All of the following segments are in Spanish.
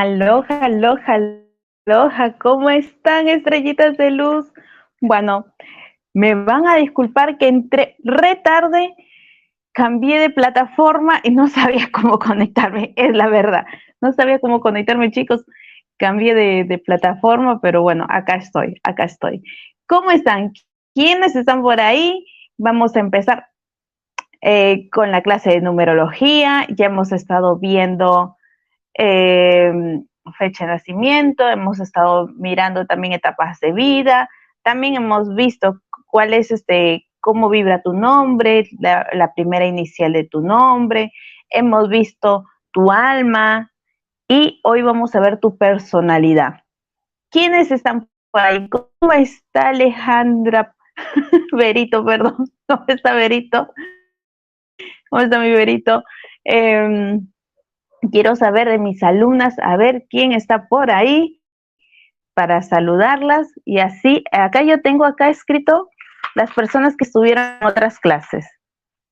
Aloha, aloha, aloha, ¿cómo están estrellitas de luz? Bueno, me van a disculpar que entré retarde, cambié de plataforma y no sabía cómo conectarme, es la verdad. No sabía cómo conectarme, chicos. Cambié de, plataforma, pero bueno, acá estoy, acá estoy. ¿Cómo están? ¿Quiénes están por ahí? Vamos a empezar eh, con la clase de numerología. Ya hemos estado viendo eh, fecha de nacimiento, hemos estado mirando también etapas de vida, también hemos visto cuál es este, cómo vibra tu nombre, la, primera inicial de tu nombre, hemos visto tu alma y hoy vamos a ver tu personalidad. ¿Quiénes están por ahí? ¿Cómo está Alejandra? Verito, perdón. ¿Cómo está Verito? ¿Cómo está mi Verito? Em, quiero saber de mis alumnas, a ver quién está por ahí para saludarlas y así, acá yo tengo acá escrito las personas que estuvieron en otras clases.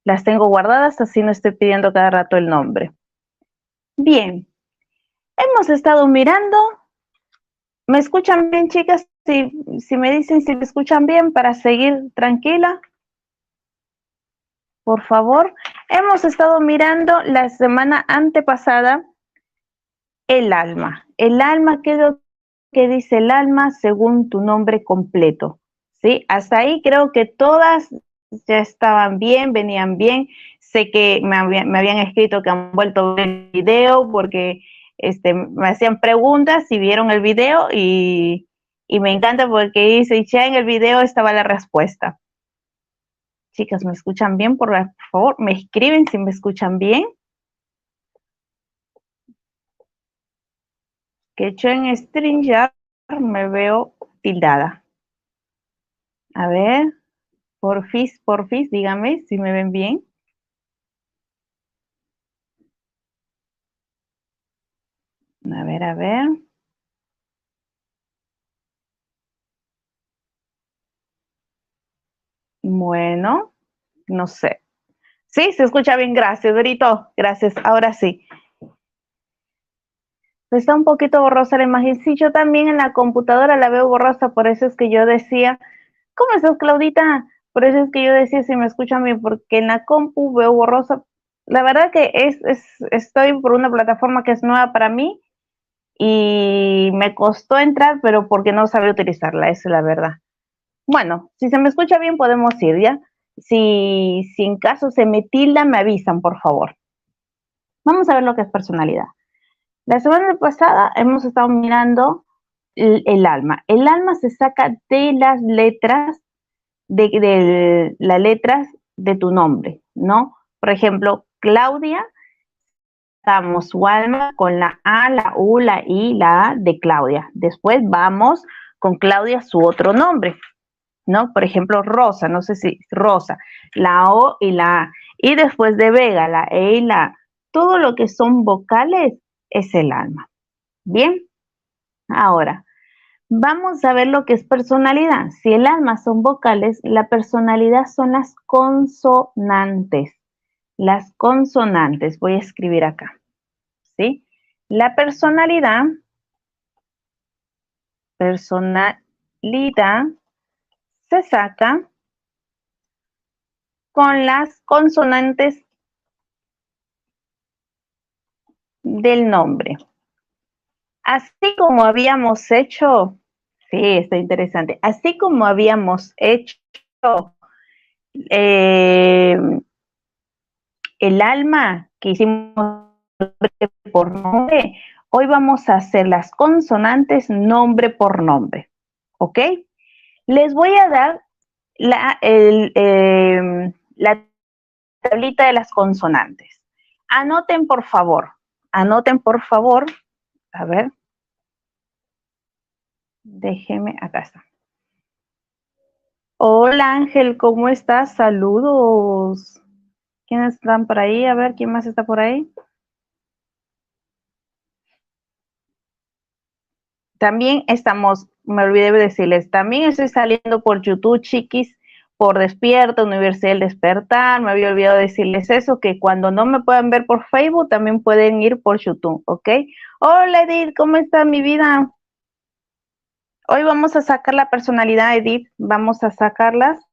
Las tengo guardadas, así no estoy pidiendo cada rato el nombre. Bien, hemos estado mirando. ¿Me escuchan bien, chicas? Si, si me dicen si me escuchan bien para seguir tranquila. Por favor, hemos estado mirando la semana antepasada el alma. El alma, ¿qué es lo que dice el alma según tu nombre completo? ¿sí? Hasta ahí creo que todas ya estaban bien, venían bien. Sé que me, habían escrito que han vuelto a ver el video porque este, me hacían preguntas si vieron el video y, me encanta porque dice, ya en el video estaba la respuesta. Chicas, ¿me escuchan bien? Por favor, me escriben si me escuchan bien. Que yo en StreamYard me veo tildada. A ver, porfis, porfis, dígame si me ven bien. A ver, a ver. Bueno, no sé. Sí, se escucha bien, gracias, Brito. Gracias, ahora sí. Está un poquito borrosa la imagen. Sí, yo también en la computadora la veo borrosa, por eso es que yo decía ¿Cómo estás, Claudita? Por eso es que yo decía si me escuchan bien, porque en la compu veo borrosa. La verdad que es, estoy por una plataforma que es nueva para mí y me costó entrar, pero porque no sabía utilizarla, esa es la verdad. Bueno, si se me escucha bien, podemos ir, ¿ya? Si, si en caso se me tilda, me avisan, por favor. Vamos a ver lo que es personalidad. La semana pasada hemos estado mirando el, alma. El alma se saca de las letras, de, las letras de tu nombre, ¿no? Por ejemplo, Claudia, damos su alma con la A, la U, la I, la A de Claudia. Después vamos con Claudia su otro nombre, ¿no? Por ejemplo, Rosa, no sé si Rosa, la O y la A. Y después de Vega, la E y la A. Todo lo que son vocales es el alma. Bien, ahora vamos a ver lo que es personalidad. Si el alma son vocales, la personalidad son las consonantes. Las consonantes, voy a escribir acá. ¿Sí? La personalidad, personalidad se saca con las consonantes del nombre. Así como habíamos hecho, sí, está interesante, así como habíamos hecho eh, el alma que hicimos por nombre, hoy vamos a hacer las consonantes nombre por nombre, ¿ok? Les voy a dar la, em, la tablita de las consonantes. Anoten, por favor, anoten, por favor, a ver, déjeme, acá está. Hola Ángel, ¿cómo estás? Saludos. ¿Quiénes están por ahí? A ver, ¿quién más está por ahí? También estamos, me olvidé de decirles, también estoy saliendo por YouTube, chiquis, por Despierta, Universidad del Despertar. Me había olvidado decirles eso, que cuando no me puedan ver por Facebook, también pueden ir por YouTube, ¿ok? Hola Edith, ¿cómo está mi vida? Hoy vamos a sacar la personalidad, Edith. Vamos a sacarlas.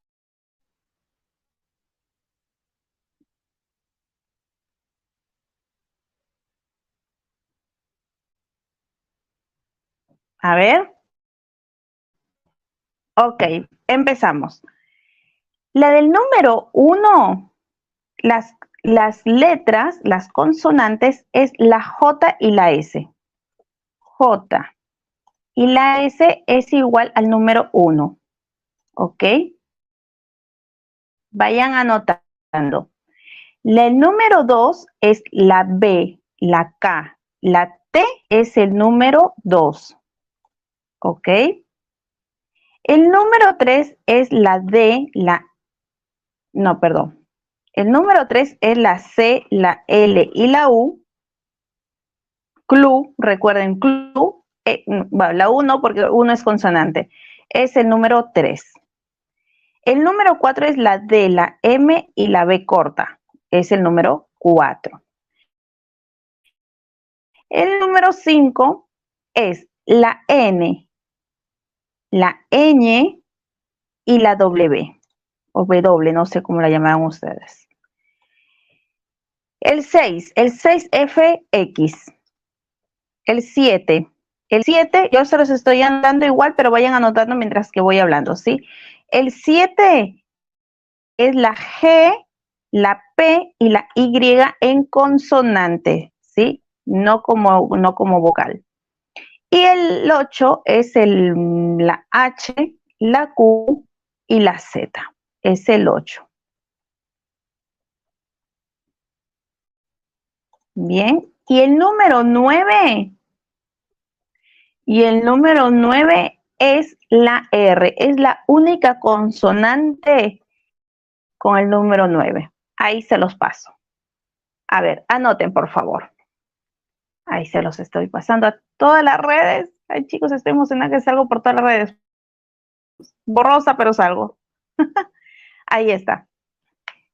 A ver. Ok, empezamos. La del número uno, las, las letras, las consonantes, es la J y la S. J. Y la S es igual al número uno. ¿Ok? Vayan anotando. El número dos es la B, la K. La T es el número dos. ¿Ok? El número 3 es la D, la... No, perdón. El número 3 es la C, la L y la U. Clu, recuerden, clu. Eh, bueno, la U no, porque uno es consonante. Es el número 3. El número 4 es la D, la M y la B corta. Es el número 4. El número 5 es la N, la ñ y la W, o W, no sé cómo la llaman ustedes. El 6, el 6FX. El 7. El 7, yo se los estoy andando igual, pero vayan anotando mientras que voy hablando, ¿sí? El 7 es la G, la P y la Y en consonante, ¿sí? No como, no como vocal. Y el 8 es el, la H, la Q y la Z. Es el 8. Bien. Y el número 9. Y el número 9 es la R. Es la única consonante con el número 9. Ahí se los paso. A ver, anoten por favor. Ahí se los estoy pasando a todas las redes. Ay, chicos, estoy emocionada que salgo por todas las redes. Borrosa, pero salgo. Ahí está.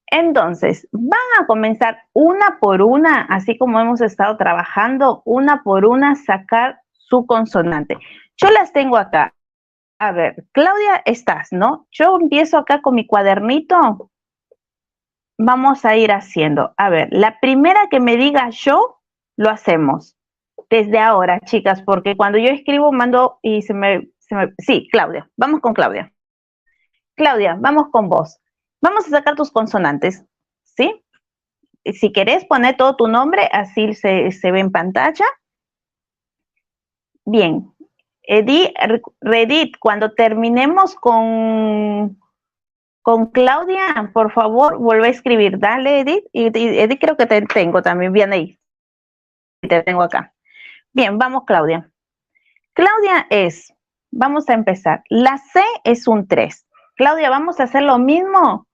Entonces, van a comenzar una por una, así como hemos estado trabajando, una por una, sacar su consonante. Yo las tengo acá. A ver, Claudia, estás, ¿no? Yo empiezo acá con mi cuadernito. Vamos a ir haciendo. A ver, la primera que me diga yo, lo hacemos desde ahora, chicas, porque cuando yo escribo mando y se me, se. Sí, Claudia, vamos con Claudia. Claudia, vamos con vos. Vamos a sacar tus consonantes, ¿sí? Si querés poner todo tu nombre, así se, ve en pantalla. Bien. Edith, Redit, cuando terminemos con, con Claudia, por favor, vuelve a escribir. Dale, Edith. Edith, creo que te tengo también. Bien ahí. Te tengo acá. Bien, vamos, Claudia. Claudia es, vamos a empezar. La C es un 3. Claudia, vamos a hacer lo mismo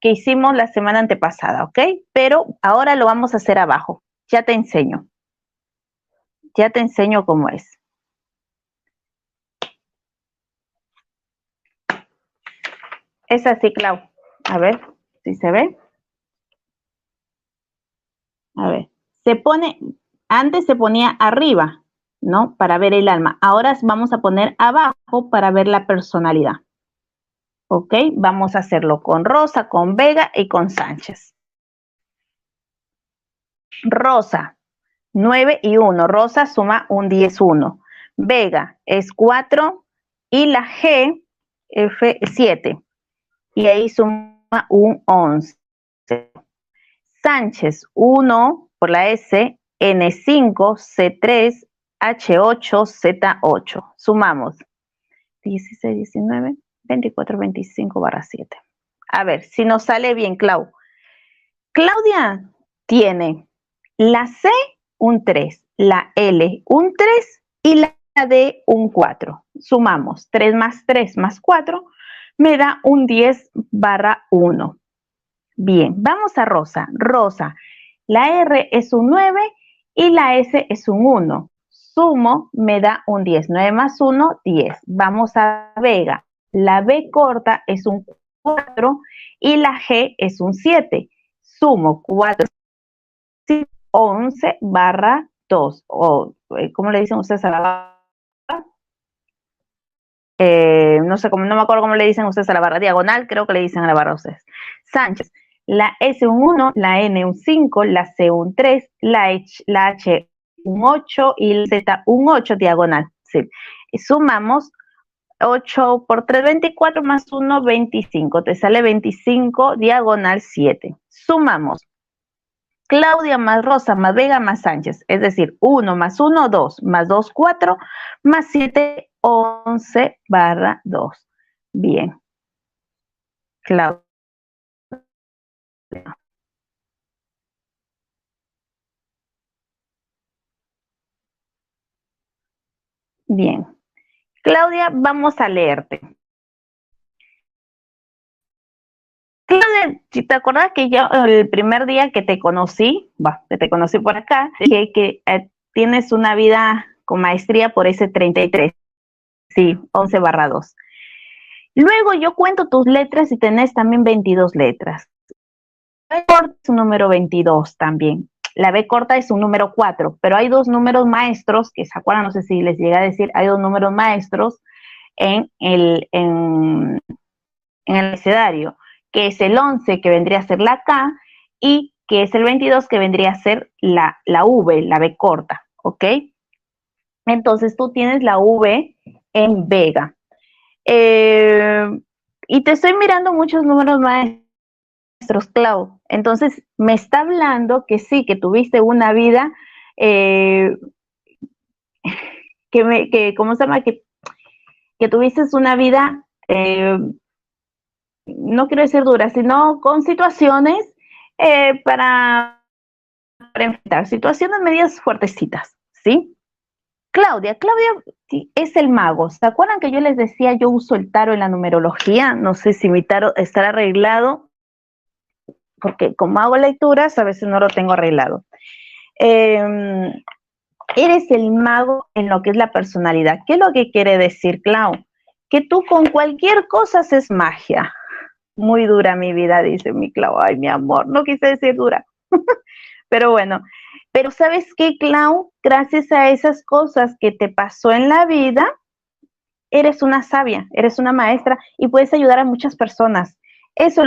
que hicimos la semana antepasada, ¿ok? Pero ahora lo vamos a hacer abajo. Ya te enseño. Ya te enseño cómo es. Es así, Clau. A ver si se ve. A ver. Se pone, antes se ponía arriba, ¿no? Para ver el alma. Ahora vamos a poner abajo para ver la personalidad. ¿Ok? Vamos a hacerlo con Rosa, con Vega y con Sánchez. Rosa, 9 y 1. Rosa suma un 10, 1. Vega es 4 y la G, F, 7. Y ahí suma un 11. Sánchez, 1 por la S, N5, C3, H8, Z8. Sumamos. 16, 19. 2425 barra 7. A ver, si nos sale bien, Clau. Claudia tiene la C un 3, la L un 3 y la D un 4. Sumamos 3 más 3 más 4 me da un 10 barra 1. Bien, vamos a Rosa. Rosa, la R es un 9 y la S es un 1. Sumo me da un 10. 9 más 1, 10. Vamos a Vega. La B corta es un 4 y la G es un 7. Sumo 4, 11 barra 2. O, eh, ¿cómo le dicen ustedes a la barra? Eh, no sé, no me acuerdo cómo le dicen ustedes a la barra diagonal, creo que le dicen a la barra ustedes. Sánchez, la S un 1, la N un 5, la C un 3, la H, la H un 8 y la Z un 8 diagonal. Sí. sumamos 8 por 3, 24 más 1, 25. Te sale 25 diagonal 7. Sumamos. Claudia más Rosa más Vega más Sánchez. Es decir, 1 más 1, 2. Más 2, 4. Más 7, 11 barra 2. Bien. Claudia. Bien. Claudia, vamos a leerte. Claudia, si te acuerdas que yo el primer día que te conocí, que te conocí por acá, dije que eh, tienes una vida con maestría por ese 33. Sí, 11 barra 2. Luego yo cuento tus letras y tenés también 22 letras. Es un número 22 también. La B corta es un número 4, pero hay dos números maestros, que se acuerdan, no sé si les llega a decir, hay dos números maestros en el, en, el que es el 11, que vendría a ser la K, y que es el 22, que vendría a ser la, la V, la B corta, ¿ok? Entonces tú tienes la V en Vega. Eh, y te estoy mirando muchos números maestros Clau. Entonces, me está hablando que sí, que tuviste una vida, eh, que, me, que, ¿cómo se llama? Que, que tuviste una vida, eh, no quiero decir dura, sino con situaciones eh, para, para, enfrentar, situaciones medias fuertecitas, ¿sí? Claudia, Claudia es el mago. ¿Se acuerdan que yo les decía, yo uso el tarot en la numerología? No sé si mi tarot estará arreglado porque como hago lecturas, a veces no lo tengo arreglado. Em, eres el mago en lo que es la personalidad. ¿Qué es lo que quiere decir, Clau? Que tú con cualquier cosa haces magia. Muy dura mi vida, dice mi Clau. Ay, mi amor, no quise decir dura. pero bueno, pero ¿sabes qué, Clau? Gracias a esas cosas que te pasó en la vida, eres una sabia, eres una maestra y puedes ayudar a muchas personas. Eso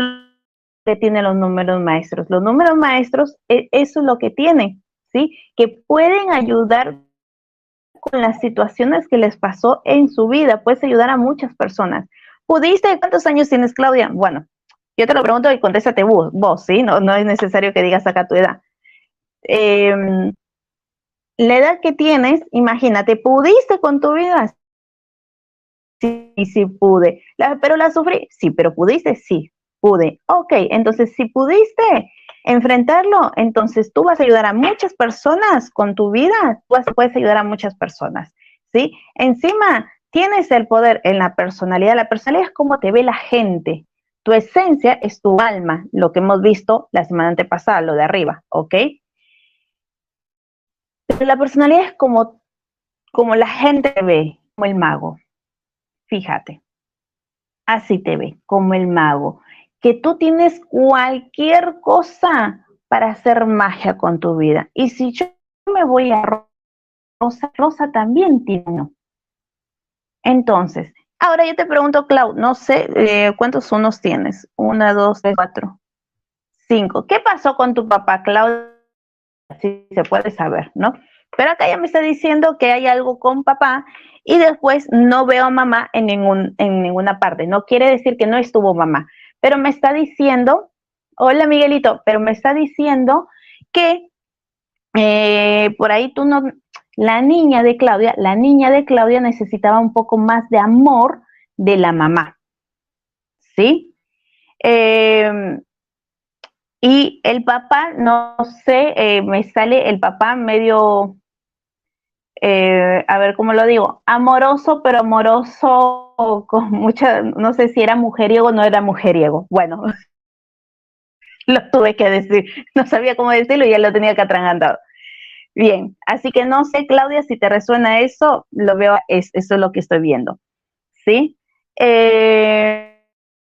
que tienen los números maestros. Los números maestros, e, eso es lo que tienen, ¿sí? Que pueden ayudar con las situaciones que les pasó en su vida. Puedes ayudar a muchas personas. ¿Pudiste? ¿Cuántos años tienes, Claudia? Bueno, Yo te lo pregunto y contéstate vos, vos ¿sí? No, no es necesario que digas acá tu edad. Em, la edad que tienes, imagínate, ¿pudiste con tu vida? Sí, sí pude. ¿Pero la sufrí? Sí, pero ¿pudiste? Sí, pude. Ok, entonces si pudiste enfrentarlo, entonces tú vas a ayudar a muchas personas con tu vida, tú puedes ayudar a muchas personas, ¿sí? Encima, tienes el poder en la personalidad. La personalidad es como te ve la gente. Tu esencia es tu alma, lo que hemos visto la semana antepasada, lo de arriba, ¿ok? Pero la personalidad es como, como la gente te ve, como el mago. Fíjate, así te ve, como el mago. Que tú tienes cualquier cosa para hacer magia con tu vida. Y si yo me voy a Rosa, Rosa también tiene entonces, ahora yo te pregunto, Clau, no sé eh, cuántos unos tienes. Una, dos, tres, cuatro, cinco. ¿Qué pasó con tu papá, Clau? Si se puede saber, ¿no? Pero acá ya me está diciendo que hay algo con papá y después no veo a mamá en, ningún, en ninguna parte. No quiere decir que no estuvo mamá, pero me está diciendo, hola Miguelito, pero me está diciendo que eh, por ahí tú no, la niña de Claudia, la niña de Claudia necesitaba un poco más de amor de la mamá. ¿Sí? Em, y el papá, no sé, eh, me sale el papá medio, eh, a ver cómo lo digo, amoroso, pero amoroso con mucha, no sé si era mujeriego o no era mujeriego. Bueno, lo tuve que decir, no sabía cómo decirlo y ya lo tenía que atragantado. Bien, así que no sé, Claudia, si te resuena eso, lo veo, es, eso es lo que estoy viendo. ¿Sí? Eh,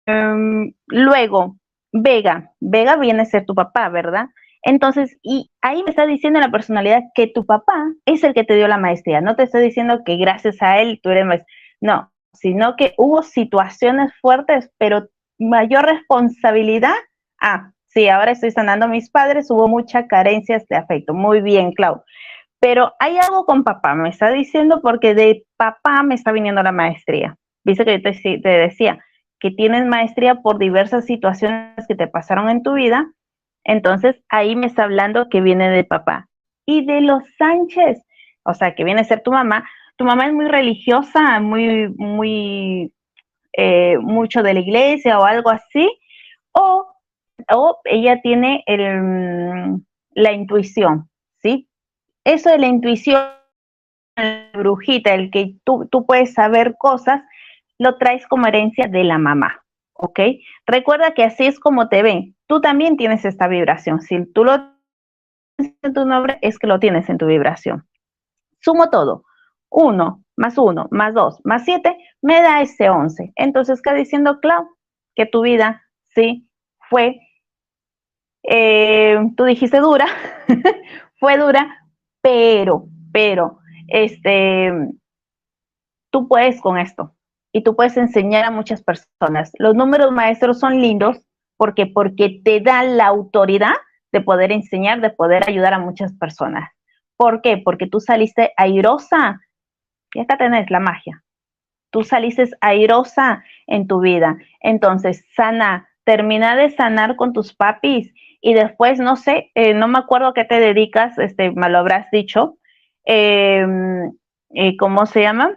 em, luego, Vega. Vega viene a ser tu papá, ¿verdad? Entonces, y ahí me está diciendo la personalidad que tu papá es el que te dio la maestría. No te estoy diciendo que gracias a él tú eres maestro. No, sino que hubo situaciones fuertes, pero mayor responsabilidad. Ah, Sí, ahora estoy sanando a mis padres, hubo muchas carencias de afecto. Muy bien, Clau. Pero hay algo con papá, me está diciendo porque de papá me está viniendo la maestría. Dice que yo te, te decía que tienes maestría por diversas situaciones que te pasaron en tu vida. Entonces ahí me está hablando que viene de papá. Y de los Sánchez, o sea, que viene a ser tu mamá. Mamá es muy religiosa, muy, muy, eh, mucho de la iglesia o algo así. O o ella tiene la intuición, ¿sí? Eso de la intuición, brujita, el que tú, tú puedes saber cosas, lo traes como herencia de la mamá, ¿ok? Recuerda que así es como te ven. Tú también tienes esta vibración. Si tú lo tienes en tu nombre, es que lo tienes en tu vibración. Sumo todo. 1 más 1 más 2 más 7 me da ese 11. Entonces, ¿qué diciendo Clau? Que tu vida, sí, fue eh, tú dijiste dura, fue dura, pero, pero, este, tú puedes con esto y tú puedes enseñar a muchas personas. Los números maestros son lindos porque porque te dan la autoridad de poder enseñar, de poder ayudar a muchas personas. ¿Por qué? Porque tú saliste airosa. Y acá tenés la magia. Tú saliste airosa en tu vida. Entonces, sana, termina de sanar con tus papis y después, no sé, eh, no me acuerdo a qué te dedicas, este, me lo habrás dicho. Em, eh, ¿Cómo se llama?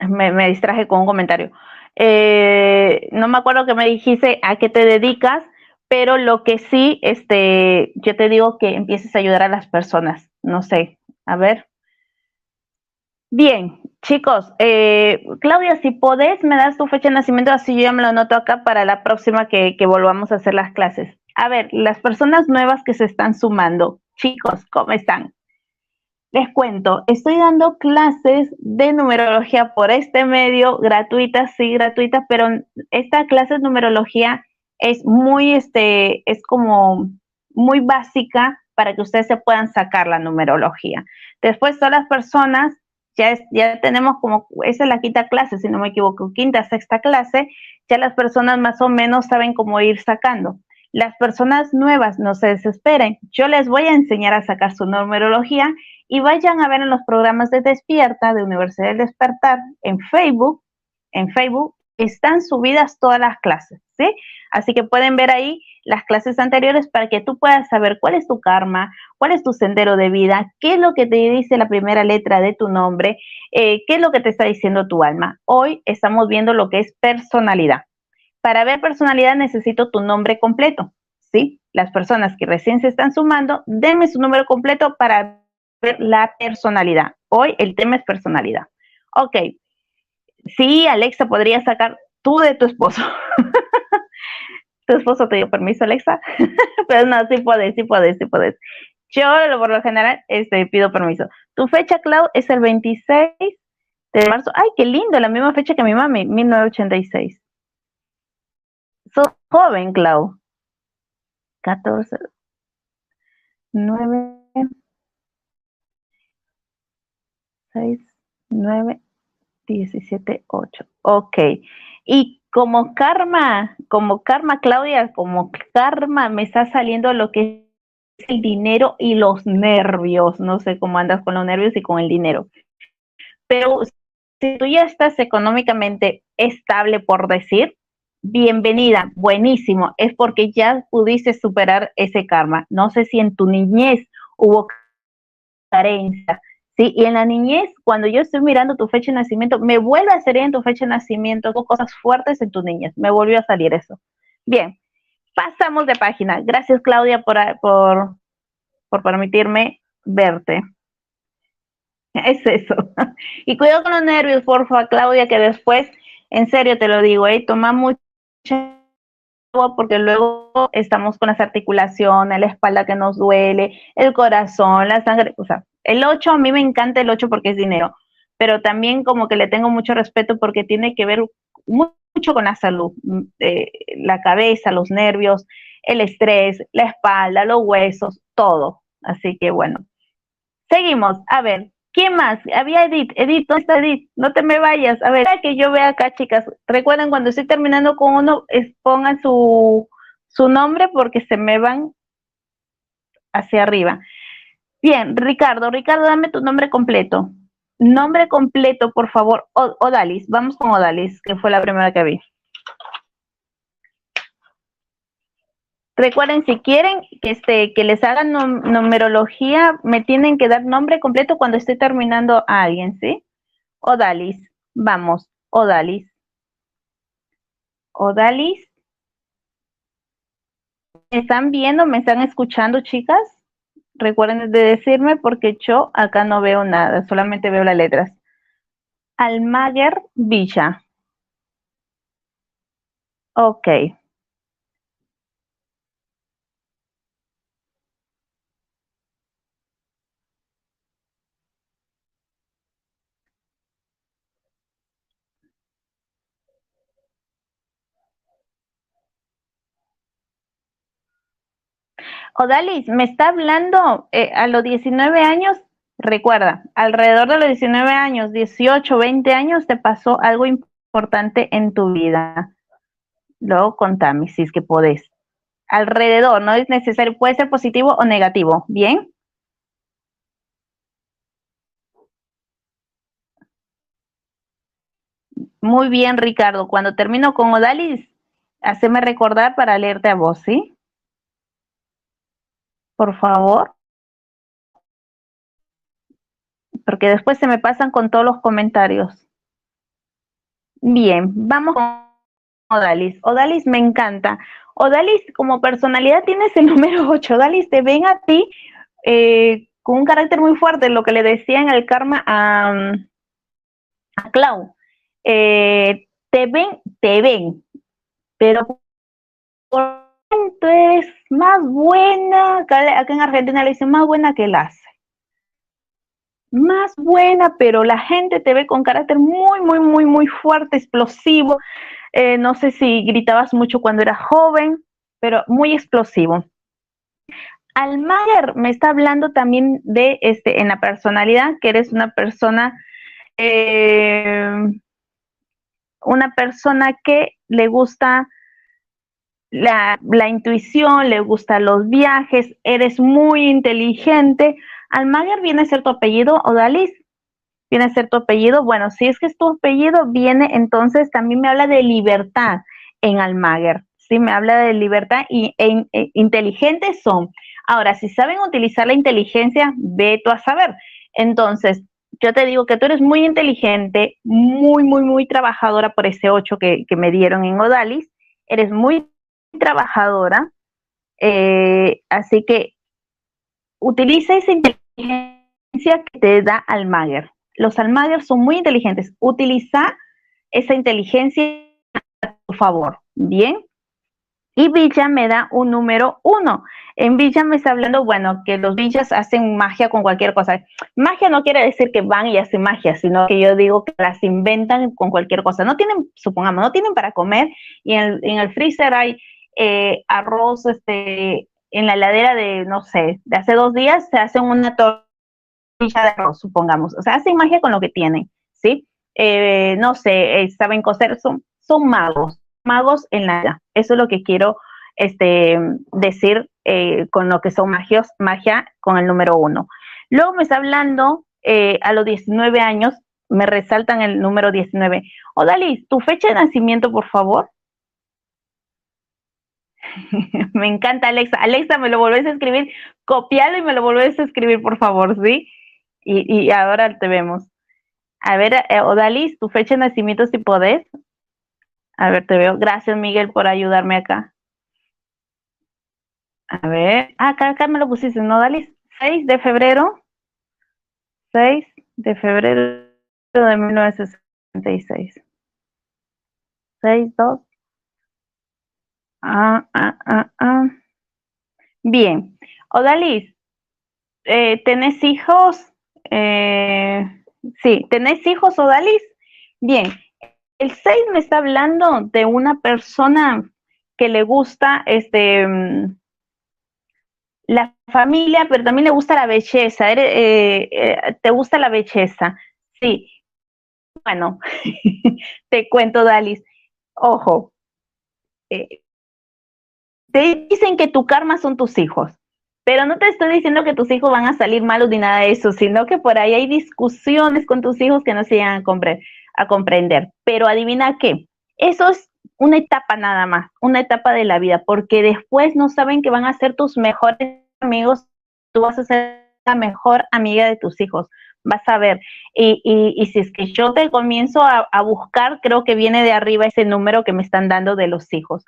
Me, distraje con un comentario. Eh, no me acuerdo que me dijiste a qué te dedicas, pero lo que sí, este, yo te digo que empieces a ayudar a las personas. No sé, a ver. Bien, chicos, eh, Claudia, si podés, me das tu fecha de nacimiento, así yo ya me lo anoto acá para la próxima que, volvamos a hacer las clases. A ver, las personas nuevas que se están sumando, chicos, ¿cómo están? Les cuento, estoy dando clases de numerología por este medio, gratuitas, sí, gratuitas, pero esta clase de numerología es muy, este, es como muy básica para que ustedes se puedan sacar la numerología. Después, todas las personas ya, ya tenemos como, esa es la quinta clase, si no me equivoco, quinta, sexta clase, ya las personas más o menos saben cómo ir sacando. Las personas nuevas no se desesperen, yo les voy a enseñar a sacar su numerología y vayan a ver en los programas de Despierta de Universidad del Despertar en Facebook, en Facebook, están subidas todas las clases, ¿sí? Así que pueden ver ahí las clases anteriores para que tú puedas saber cuál es tu karma, cuál es tu sendero de vida, qué es lo que te dice la primera letra de tu nombre, eh, qué es lo que te está diciendo tu alma. Hoy estamos viendo lo que es personalidad. Para ver personalidad necesito tu nombre completo, ¿sí? Las personas que recién se están sumando, denme su número completo para ver la personalidad. Hoy el tema es personalidad. Ok. Sí, Alexa, podría sacar tú de tu esposo. tu esposo te dio permiso, Alexa. Pero no, sí puedes, sí puedes, sí puedes. Yo, por lo general, este, pido permiso. Tu fecha, Clau, es el 26 de marzo. Ay, qué lindo, la misma fecha que mi mami, 1986. Sos joven, Clau. 14, 9, 6, 9, 17, 8. Ok. Y como karma, como karma, Claudia, como karma, me está saliendo lo que es el dinero y los nervios. No sé cómo andas con los nervios y con el dinero. Pero si tú ya estás económicamente estable, por decir, bienvenida, buenísimo. Es porque ya pudiste superar ese karma. No sé si en tu niñez hubo carencia, Y en la niñez, cuando yo estoy mirando tu fecha de nacimiento, me vuelve a salir en tu fecha de nacimiento cosas fuertes en tu niñez, me volvió a salir eso. Bien, pasamos de página. Gracias, Claudia, por, por, por permitirme verte. Es eso. Y cuidado con los nervios, porfa, Claudia, que después, en serio te lo digo, ¿eh? toma mucha agua porque luego estamos con las articulaciones, la espalda que nos duele, el corazón, la sangre, o sea, el 8, a mí me encanta el 8 porque es dinero, pero también como que le tengo mucho respeto porque tiene que ver mucho con la salud, mm, eh, la cabeza, los nervios, el estrés, la espalda, los huesos, todo. Así que bueno, seguimos. A ver, ¿quién más? Había Edith. Edith, ¿dónde está Edith? No te me vayas. A ver, que yo vea acá, chicas. Recuerden, cuando estoy terminando con uno, pongan su, su nombre porque se me van hacia arriba. Bien, Ricardo, Ricardo, dame tu nombre completo. Nombre completo, por favor. Odalis, vamos con Odalis, que fue la primera que vi. Recuerden, si quieren que, este, que les hagan numerología, me tienen que dar nombre completo cuando esté terminando a alguien, ¿sí? Odalis, vamos, Odalis. Odalis. ¿Me están viendo? ¿Me están escuchando, chicas? Recuerden de decirme porque yo acá no veo nada, solamente veo las letras. Almaguer Villa. Ok. Odalis, me está hablando eh, a los 19 años, recuerda, alrededor de los 19 años, 18, 20 años, te pasó algo importante en tu vida. Luego contame si es que podés. Alrededor, no es necesario, puede ser positivo o negativo, ¿bien? Muy bien, Ricardo. Cuando termino con Odalis, haceme recordar para leerte a vos, ¿sí? Por favor. Porque después se me pasan con todos los comentarios. Bien, vamos con Odalis. Odalis me encanta. Odalis, como personalidad, tienes el número 8. Odalis, te ven a ti eh, con un carácter muy fuerte, lo que le decía en el karma a, a Clau. Eh, te ven, te ven, pero por eres más buena, acá, en Argentina le dicen más buena que el. Más buena, pero la gente te ve con carácter muy, muy, muy, muy fuerte, explosivo. Eh, no sé si gritabas mucho cuando eras joven, pero muy explosivo. Almayer me está hablando también de este en la personalidad, que eres una persona, eh, una persona que le gusta la, intuición, le gustan los viajes, eres muy inteligente. Almaguer viene a ser tu apellido, Odalis. viene a ser tu apellido. Bueno, si es que es tu apellido, viene entonces también me habla de libertad en Almaguer. Sí, me habla de libertad y e, e, inteligentes son. Ahora, si saben utilizar la inteligencia, ve tú a saber. Entonces, yo te digo que tú eres muy inteligente, muy, muy, muy trabajadora por ese 8 que, me dieron en Odalis. Eres muy trabajadora. Eh, así que utiliza esa inteligencia que te da Almaguer. Los Almaguer son muy inteligentes. Utiliza esa inteligencia a tu favor. Bien. Y Villa me da un número uno. En Villa me está hablando, bueno, que los villas hacen magia con cualquier cosa. Magia no quiere decir que van y hacen magia, sino que yo digo que las inventan con cualquier cosa. No tienen, supongamos, no tienen para comer y en, el freezer hay eh, arroz, este, en la heladera de, no sé, de hace dos días se hacen una tortilla de arroz, supongamos. O sea, hacen magia con lo que tienen, ¿sí? Eh, no sé, eh, saben coser, son, son magos magos en la Eso es lo que quiero este, decir eh, con lo que son magios, magia con el número uno. Luego me está hablando eh, a los 19 años, me resaltan el número 19. Odalis, tu fecha de nacimiento, por favor. me encanta, Alexa. Alexa, me lo volvés a escribir, copialo y me lo volvés a escribir, por favor, ¿sí? Y, y ahora te vemos. A ver, eh, Odalis, tu fecha de nacimiento, si podés. A ver, te veo. Gracias, Miguel, por ayudarme acá. A ver. Ah, acá, acá me lo pusiste, ¿no, Dalis? 6 de febrero. 6 de febrero de 1966. 6, 2. Ah, ah, ah, ah. Bien. Odalis, eh, ¿tenés hijos? Eh, sí, ¿tenés hijos, Odalis? Bien, el 6 me está hablando de una persona que le gusta este mm, la familia, pero también le gusta la belleza. Eh, eh, ¿Te gusta la belleza? Sí. Bueno, te cuento, Dalis. Ojo, te dicen que tu karma son tus hijos, pero no te estoy diciendo que tus hijos van a salir malos ni nada de eso, sino que por ahí hay discusiones con tus hijos que no se llegan a comprender. Pero adivina qué, eso es una etapa nada más, una etapa de la vida, porque después no saben que van a ser tus mejores amigos, tú vas a ser la mejor amiga de tus hijos, vas a ver. Y, y, si es que yo te comienzo a, buscar, creo que viene de arriba ese número que me están dando de los hijos.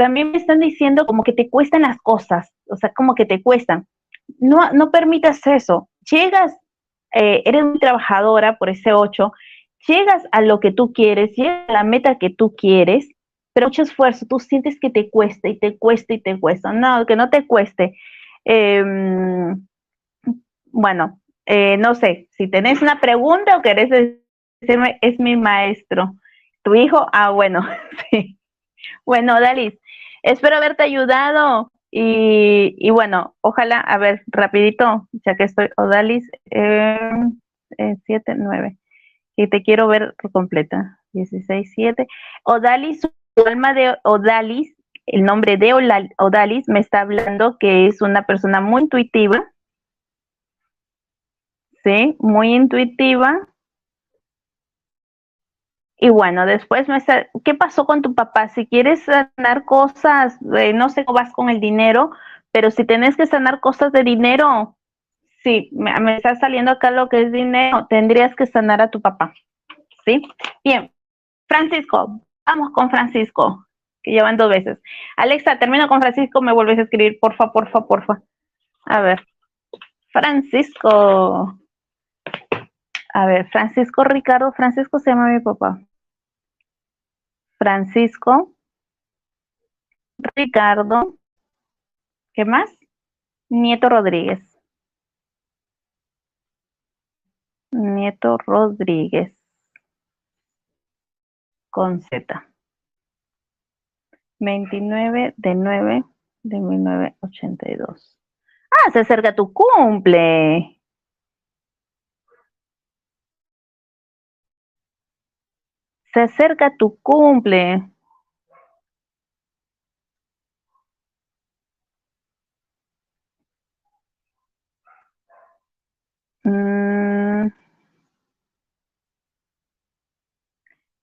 También me están diciendo como que te cuestan las cosas, o sea, como que te cuestan. No, no permitas eso. Llegas, eh, eres muy trabajadora por ese 8, llegas a lo que tú quieres, llegas a la meta que tú quieres, pero mucho esfuerzo, tú sientes que te cuesta y te cuesta y te cuesta. No, que no te cueste. Em, bueno, eh, no sé, si tenés una pregunta o querés decirme, es mi maestro. ¿Tu hijo? Ah, bueno, sí. Bueno, Dalis, espero haberte ayudado y, y, bueno, ojalá, a ver, rapidito, ya que estoy, Odalis, eh, eh, siete, nueve y te quiero ver completa. 16, 7. Odalis, su alma de Odalis, el nombre de Odalis me está hablando que es una persona muy intuitiva. Sí, muy intuitiva. Y bueno, después me está, ¿qué pasó con tu papá? Si quieres sanar cosas, eh, no sé cómo vas con el dinero, pero si tienes que sanar cosas de dinero, Sí, me, está saliendo acá lo que es dinero. Tendrías que sanar a tu papá. ¿Sí? Bien. Francisco, vamos con Francisco, que llevan dos veces. Alexa, termino con Francisco, me vuelves a escribir, porfa, porfa, porfa. A ver. Francisco. A ver, Francisco Ricardo, Francisco se llama mi papá. Francisco Ricardo. ¿Qué más? Nieto Rodríguez. Nieto Rodríguez con Z. 29 de 9 de 1982. Ah, se acerca tu cumple. Se acerca tu cumple. Mm.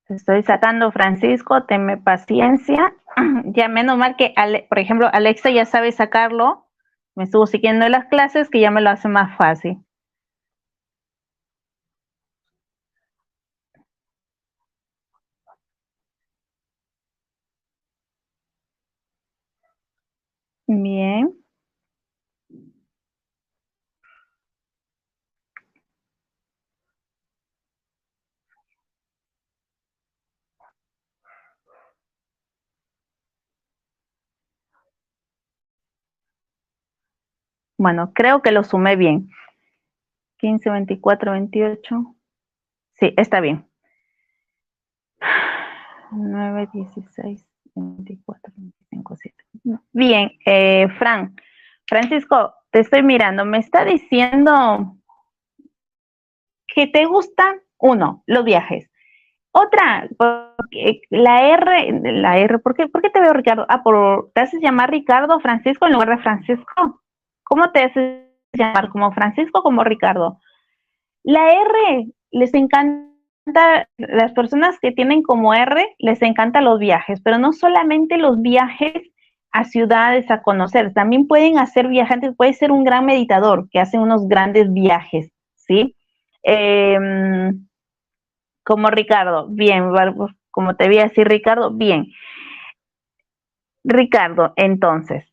Estoy sacando Francisco, teme paciencia. ya menos mal que, Ale, por ejemplo, Alexa ya sabe sacarlo. Me estuvo siguiendo en las clases que ya me lo hace más fácil. Bien. Bueno, creo que lo sumé bien. 15, 24, 28. Sí, está bien. 9, 16, 24, 25, 7. Bien, eh, Fran. Francisco, te estoy mirando. Me está diciendo que te gustan, uno, los viajes. Otra, la R, la R, ¿por qué, ¿por qué te veo Ricardo? Ah, por, ¿te haces llamar Ricardo Francisco en lugar de Francisco? ¿Cómo te haces llamar? ¿Como Francisco o como Ricardo? La R, les encanta, las personas que tienen como R, les encantan los viajes, pero no solamente los viajes a ciudades a conocer, también pueden hacer viajantes, puede ser un gran meditador que hace unos grandes viajes, ¿sí? Em, como Ricardo, bien, como te vi así, Ricardo, bien. Ricardo, entonces,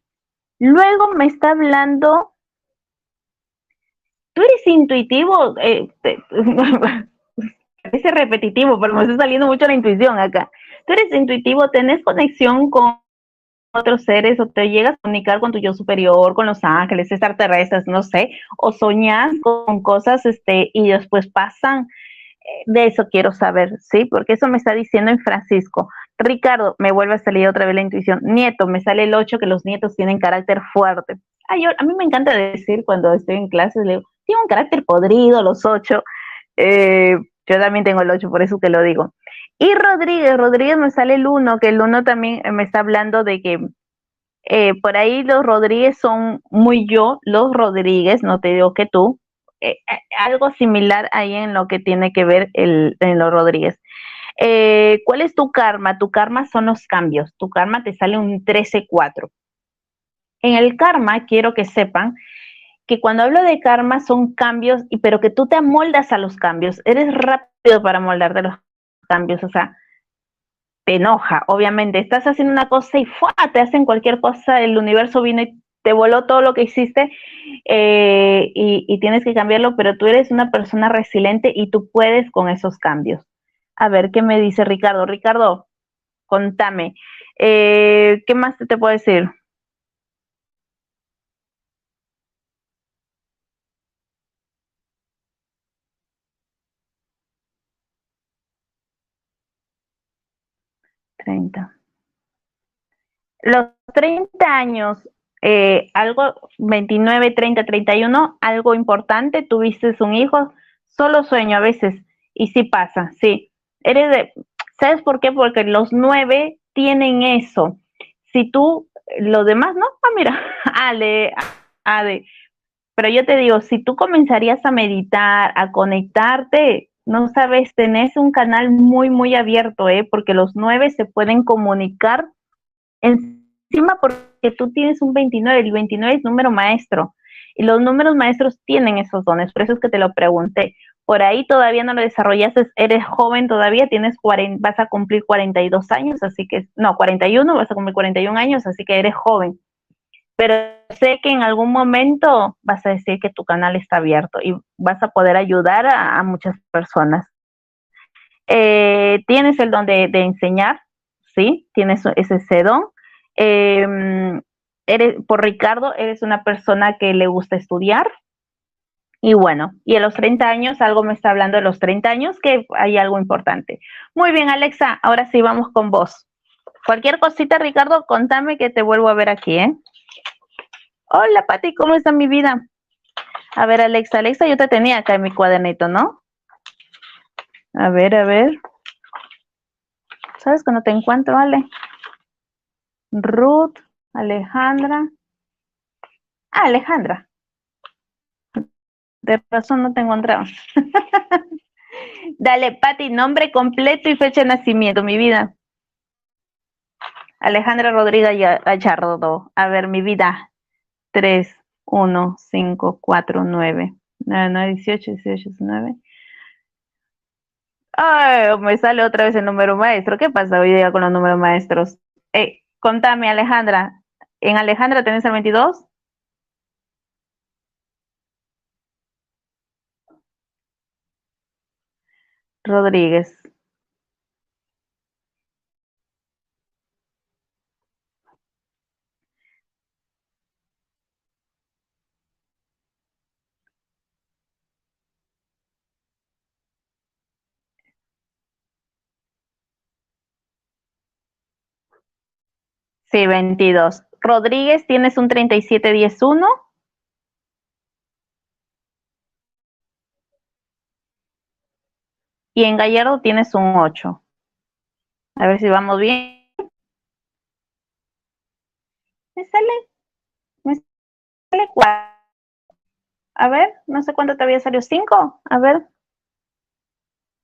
Luego me está hablando, tú eres intuitivo, eh, parece repetitivo, pero me está saliendo mucho la intuición acá. Tú eres intuitivo, tenés conexión con otros seres o te llegas a comunicar con tu yo superior, con los ángeles, extraterrestres, no sé, o soñas con cosas este y después pasan. Eh, de eso quiero saber, ¿sí? Porque eso me está diciendo en Francisco. Ricardo, me vuelve a salir otra vez la intuición. Nieto, me sale el 8 que los nietos tienen carácter fuerte. Ay, a mí me encanta decir cuando estoy en clases, le digo, tiene un carácter podrido los 8. Eh, yo también tengo el 8, por eso que lo digo. Y Rodríguez, Rodríguez me sale el 1, que el 1 también me está hablando de que eh, por ahí los Rodríguez son muy yo, los Rodríguez, no te digo que tú, eh, algo similar ahí en lo que tiene que ver el, en los Rodríguez. Eh, ¿Cuál es tu karma? Tu karma son los cambios. Tu karma te sale un 13-4. En el karma quiero que sepan que cuando hablo de karma son cambios, pero que tú te amoldas a los cambios. Eres rápido para amoldarte a los cambios. O sea, te enoja, obviamente. Estás haciendo una cosa y ¡fua! te hacen cualquier cosa. El universo vino y te voló todo lo que hiciste eh, y, y tienes que cambiarlo, pero tú eres una persona resiliente y tú puedes con esos cambios. A ver, ¿qué me dice Ricardo? Ricardo, contame. Eh, ¿Qué más te puedo decir? Treinta. Los 30 años, eh, algo, 29, 30, 31, algo importante, tuviste un hijo, solo sueño a veces, y sí pasa, sí eres de, ¿sabes por qué? Porque los nueve tienen eso. Si tú, los demás, ¿no? Ah, mira, Ale, Ale. Pero yo te digo, si tú comenzarías a meditar, a conectarte, no sabes, tenés un canal muy, muy abierto, ¿eh? Porque los nueve se pueden comunicar encima porque tú tienes un 29, el 29 es número maestro. Y los números maestros tienen esos dones, por eso es que te lo pregunté por ahí todavía no lo desarrollaste, eres joven todavía, tienes 40, vas a cumplir 42 años, así que, no, 41, vas a cumplir 41 años, así que eres joven. Pero sé que en algún momento vas a decir que tu canal está abierto y vas a poder ayudar a, muchas personas. Eh, tienes el don de, enseñar, ¿sí? Tienes ese don. Em, eres, por Ricardo, eres una persona que le gusta estudiar, y bueno, y a los 30 años, algo me está hablando de los 30 años, que hay algo importante. Muy bien, Alexa, ahora sí vamos con vos. Cualquier cosita, Ricardo, contame que te vuelvo a ver aquí, ¿eh? Hola, Pati, ¿cómo está mi vida? A ver, Alexa, Alexa, yo te tenía acá en mi cuadernito, ¿no? A ver, a ver. ¿Sabes cuando te encuentro, Ale? Ruth, Alejandra. Ah, Alejandra de razón no te encontramos. Dale, Pati, nombre completo y fecha de nacimiento, mi vida. Alejandra Rodríguez Gallardo. A ver, mi vida. 3, 1, 5, 4, 9. 9, 9, 18, 18, 19. Ay, me sale otra vez el número maestro. ¿Qué pasa hoy día con los números maestros? Eh, contame, Alejandra. ¿En Alejandra tenés el 22? Rodríguez. Sí, 22. Rodríguez, tienes un 3711. Y en Gallardo tienes un 8. A ver si vamos bien. Me sale, me sale 4. A ver, no sé cuánto te había salido. 5. A ver.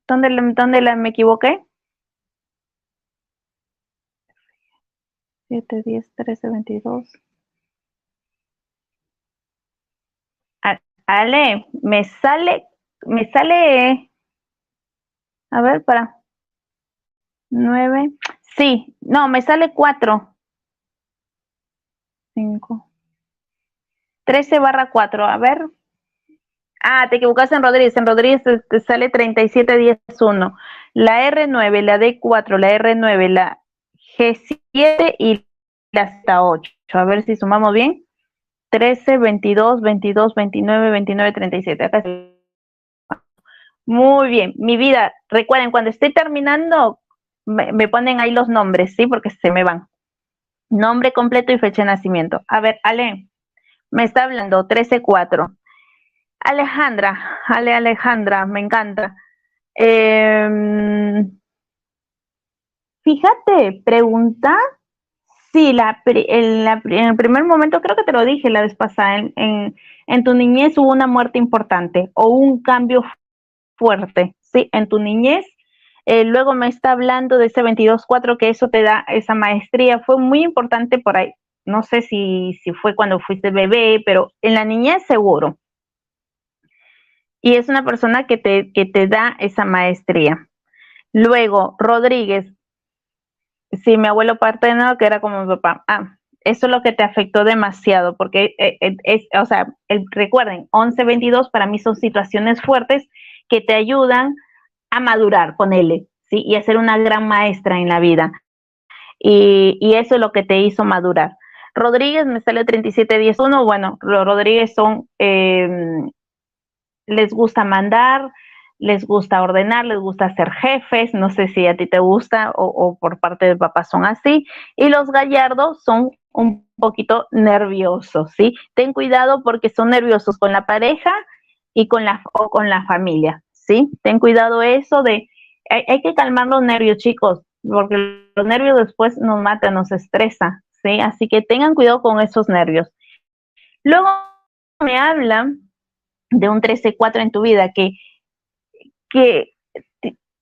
¿Dónde, dónde la, me equivoqué? 7, 10, 13, 22. Ale, me sale, me sale, a ver, para, 9, sí, no, me sale 4, 5, 13 barra 4, a ver. Ah, te equivocaste en Rodríguez, en Rodríguez te, sale 37, 10, 1. La R9, la D4, la R9, la G7 y hasta 8. A ver si sumamos bien. 13, 22, 22, 29, 29, 37. Acá Muy bien, mi vida. Recuerden, cuando estoy terminando, me, ponen ahí los nombres, ¿sí? Porque se me van. Nombre completo y fecha de nacimiento. A ver, Ale, me está hablando 13-4. Alejandra, Ale Alejandra, me encanta. Eh, Fíjate, pregunta. Sí, en, el primer momento creo que te lo dije la vez pasada, en, en, tu niñez hubo una muerte importante o un cambio fuerte, ¿sí? En tu niñez. Eh, luego me está hablando de ese 22-4 que eso te da esa maestría. Fue muy importante por ahí. No sé si, si fue cuando fuiste bebé, pero en la niñez seguro. Y es una persona que te, que te da esa maestría. Luego, Rodríguez, Sí, mi abuelo paterno, que era como mi papá. Ah, eso es lo que te afectó demasiado, porque eh, eh, o sea, recuerden, 11-22 para mí son situaciones fuertes que te ayudan a madurar, con él, ¿sí? Y a ser una gran maestra en la vida. Y, y eso es lo que te hizo madurar. Rodríguez me sale 37-10-1. Bueno, los Rodríguez son, eh, les gusta mandar, les gusta ordenar, les gusta ser jefes, no sé si a ti te gusta o, por parte del papá son así, y los gallardos son un poquito nerviosos, ¿sí? Ten cuidado porque son nerviosos con la pareja y con la, o con la familia, ¿sí? Ten cuidado eso de, hay, hay que calmar los nervios, chicos, porque los nervios después nos matan, nos estresa, ¿sí? Así que tengan cuidado con esos nervios. Luego me hablan de un 13-4 en tu vida, que que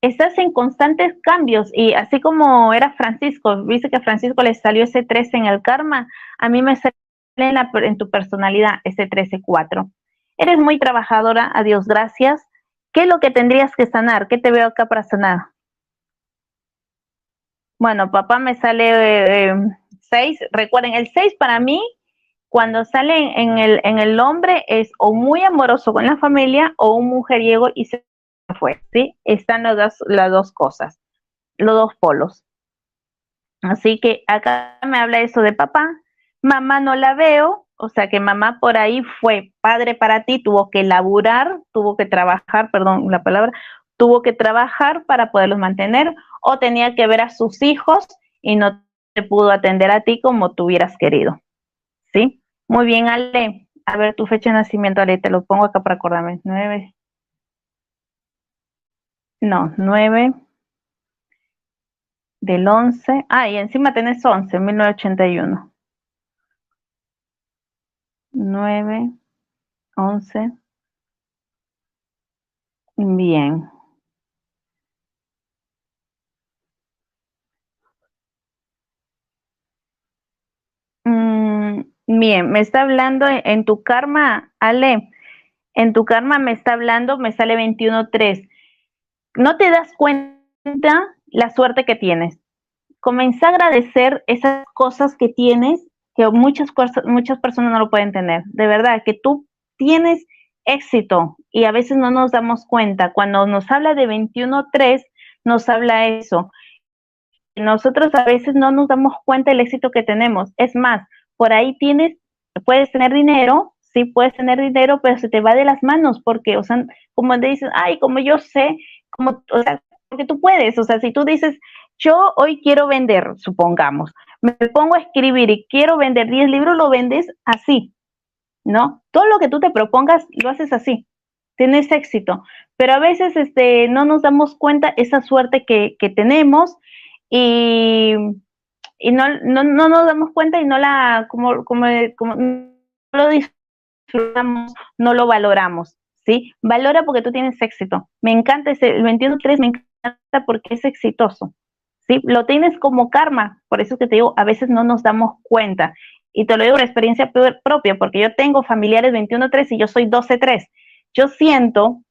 estás en constantes cambios y así como era Francisco, viste que a Francisco le salió ese 13 en el karma, a mí me sale en, tu personalidad ese 13-4. Eres muy trabajadora, a Dios gracias. ¿Qué es lo que tendrías que sanar? ¿Qué te veo acá para sanar? Bueno, papá me sale 6. Eh, Recuerden, el 6 para mí, cuando sale en el, en el hombre, es o muy amoroso con la familia o un mujeriego y se fue, ¿sí? Están las dos, las dos cosas, los dos polos. Así que acá me habla eso de papá, mamá no la veo, o sea que mamá por ahí fue padre para ti, tuvo que laburar, tuvo que trabajar, perdón la palabra, tuvo que trabajar para poderlos mantener o tenía que ver a sus hijos y no te pudo atender a ti como tú hubieras querido. ¿Sí? Muy bien, Ale. A ver tu fecha de nacimiento, Ale, te lo pongo acá para acordarme. Nueve no, 9 del 11. Ah, y encima tenés 11, 1981. 9, 11. Bien. Mm, bien, me está hablando en tu karma, Ale. En tu karma me está hablando, me sale 21.3. No te das cuenta la suerte que tienes. Comienza a agradecer esas cosas que tienes, que muchas, muchas personas no lo pueden tener. De verdad, que tú tienes éxito y a veces no nos damos cuenta. Cuando nos habla de 21.3, nos habla eso. Nosotros a veces no nos damos cuenta del éxito que tenemos. Es más, por ahí tienes, puedes tener dinero, sí puedes tener dinero, pero se te va de las manos porque, o sea, como te dices, ay, como yo sé, como, o sea, porque tú puedes, o sea, si tú dices, yo hoy quiero vender, supongamos, me pongo a escribir y quiero vender 10 libros, lo vendes así, ¿no? Todo lo que tú te propongas lo haces así, tienes éxito, pero a veces este, no nos damos cuenta esa suerte que, que tenemos y, y no, no, no, nos damos cuenta y no la, como, como, como no lo disfrutamos, no lo valoramos, ¿sí? Valora porque tú tienes éxito. Me encanta ese, el 21.3 me encanta porque es exitoso, ¿sí? Lo tienes como karma, por eso que te digo, a veces no nos damos cuenta. Y te lo digo por experiencia propia, porque yo tengo familiares 21.3 y yo soy 12.3. Yo siento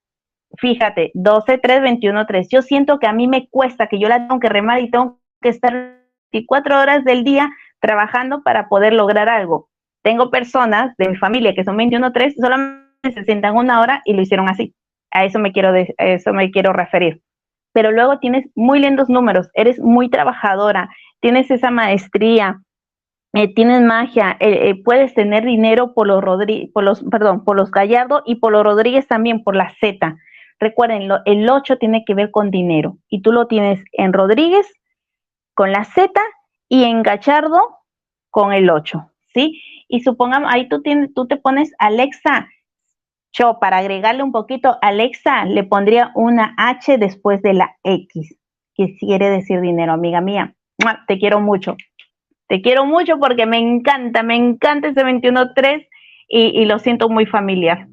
fíjate, 12, 3, 21, 3. Yo siento que a mí me cuesta, que yo la tengo que remar y tengo que estar 24 horas del día trabajando para poder lograr algo. Tengo personas de mi familia que son 21, 3, solamente se sientan una hora y lo hicieron así. A eso me quiero, eso me quiero referir. Pero luego tienes muy lindos números, eres muy trabajadora, tienes esa maestría, eh, tienes magia, eh, eh, puedes tener dinero por los, Rodríguez, por los, perdón, por los Gallardo y por los Rodríguez también, por la Z. Recuerden, el 8 tiene que ver con dinero y tú lo tienes en Rodríguez con la Z y en Gachardo con el 8, ¿sí? Y supongamos, ahí tú, tienes, tú te pones Alexa, yo para agregarle un poquito, Alexa le pondría una H después de la X, que quiere decir dinero, amiga mía. Te quiero mucho. Te quiero mucho porque me encanta, me encanta ese 21.3 y, y lo siento muy familiar.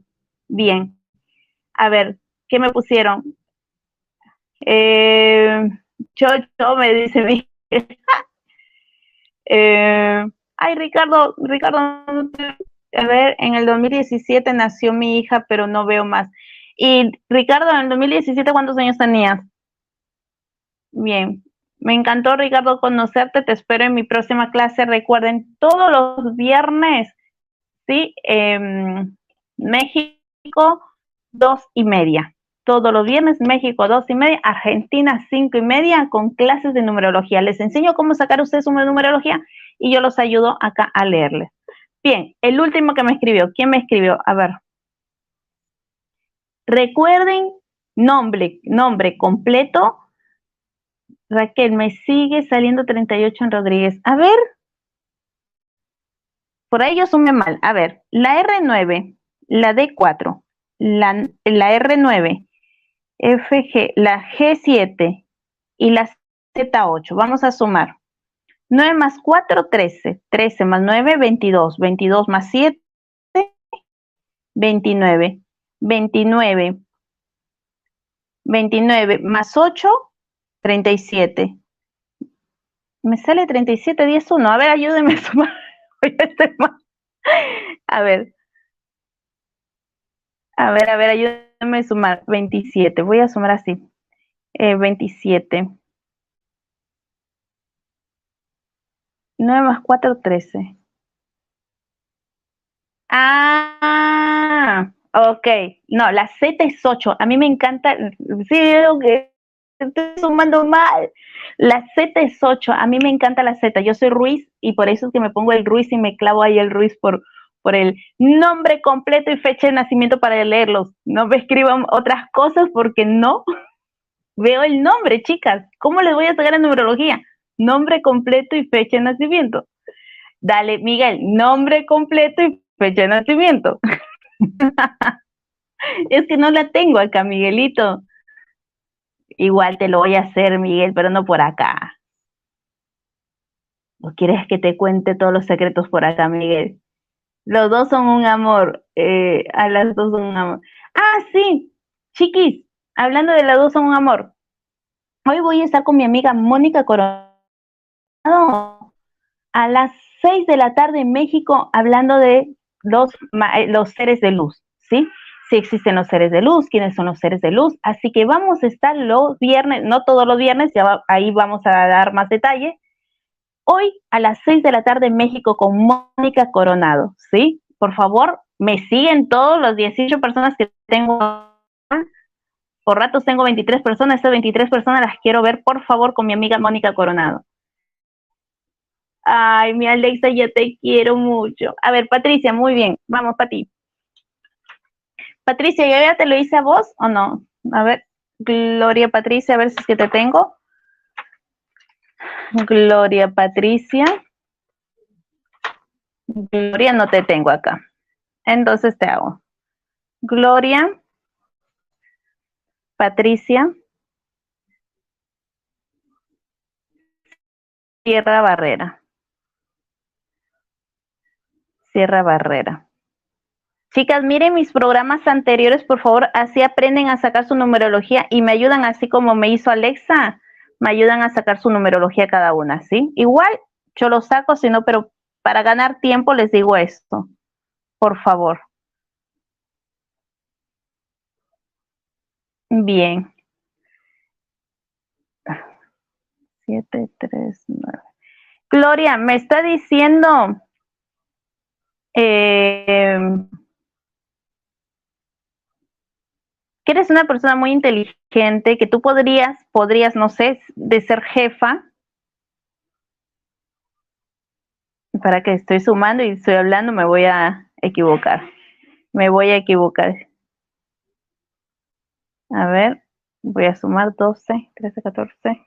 Bien. A ver, ¿Qué me pusieron? Eh, Chocho me dice mi. eh, ay, Ricardo, Ricardo, a ver, en el 2017 nació mi hija, pero no veo más. Y Ricardo, en el 2017, ¿cuántos años tenías? Bien, me encantó, Ricardo, conocerte. Te espero en mi próxima clase. Recuerden, todos los viernes, ¿sí? México, dos y media todos los viernes, México dos y media, Argentina cinco y media, con clases de numerología. Les enseño cómo sacar ustedes una numerología y yo los ayudo acá a leerles. Bien, el último que me escribió, ¿quién me escribió? A ver. Recuerden nombre, nombre completo. Raquel, me sigue saliendo 38 en Rodríguez. A ver. Por ahí yo sume mal. A ver, la R9, la D4, la, la R9, FG, la G7 y la Z8. Vamos a sumar. 9 más 4, 13. 13 más 9, 22. 22 más 7, 29. 29. 29 más 8, 37. Me sale 37, 10, 1. A ver, ayúdenme a sumar. A ver. A ver, a ver, ayúdenme a sumar 27. Voy a sumar así. 27. 9 más 4, 13. Ah, ok. No, la Z es 8. A mí me encanta. Sí, que estoy sumando mal. La Z es 8. A mí me encanta la Z. Yo soy Ruiz y por eso es que me pongo el Ruiz y me clavo ahí el Ruiz por, por el nombre completo y fecha de nacimiento para leerlos. No me escriban otras cosas porque no veo el nombre, chicas. ¿Cómo les voy a sacar en numerología? Nombre completo y fecha de nacimiento. Dale, Miguel, nombre completo y fecha de nacimiento. es que no la tengo acá, Miguelito. Igual te lo voy a hacer, Miguel, pero no por acá. ¿O quieres que te cuente todos los secretos por acá, Miguel? Los dos son un amor. Eh, a las dos son un amor. Ah, sí, chiquis, hablando de las dos son un amor. Hoy voy a estar con mi amiga Mónica Coronado a las 6 de la tarde en México hablando de los, eh, los seres de luz, ¿sí? Si existen los seres de luz, quiénes son los seres de luz. Así que vamos a estar los viernes, no todos los viernes, ya ahí vamos a dar más detalle. Hoy a las 6 de la tarde en México con Mónica Coronado, ¿sí? Por favor, me siguen todos los 18 personas que tengo. Por ratos tengo 23 personas, estas 23 personas las quiero ver, por favor, con mi amiga Mónica Coronado. Ay, mi Alexa, yo te quiero mucho. A ver, Patricia, muy bien. Vamos, Pati. Patricia, ¿yo ya te lo hice a vos o no? A ver, Gloria Patricia, a ver si es que te tengo. Gloria Patricia. Gloria, no te tengo acá. Entonces te hago. Gloria. Patricia. Tierra Barrera. Sierra Barrera. Chicas, miren mis programas anteriores, por favor, así aprenden a sacar su numerología y me ayudan, así como me hizo Alexa, me ayudan a sacar su numerología cada una, ¿sí? Igual yo lo saco, sino, pero para ganar tiempo les digo esto, por favor. Bien. 7, 3, 9. Gloria, me está diciendo eh, que eres una persona muy inteligente, que tú podrías, podrías, no sé, de ser jefa. Para que estoy sumando y estoy hablando, me voy a equivocar. Me voy a equivocar. A ver, voy a sumar 12, 13, 14.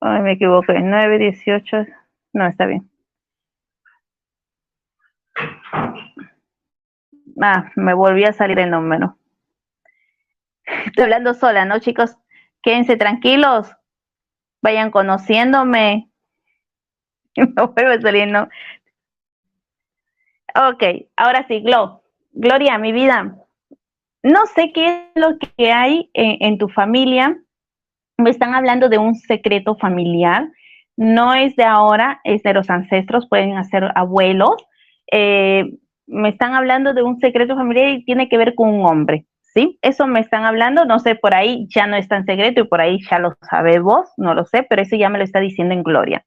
Ay, me equivoqué. 9, 18. No, está bien. Ah, me volví a salir el número. Estoy hablando sola, ¿no, chicos? Quédense tranquilos. Vayan conociéndome. Me vuelvo a salir, ¿no? Ok, ahora sí, Glo. Gloria, mi vida. No sé qué es lo que hay en, tu familia. Me están hablando de un secreto familiar. No es de ahora, es de los ancestros, pueden ser abuelos. Eh, me están hablando de un secreto familiar y tiene que ver con un hombre, ¿sí? Eso me están hablando, no sé, por ahí ya no es tan secreto y por ahí ya lo sabemos, no lo sé, pero eso ya me lo está diciendo en Gloria.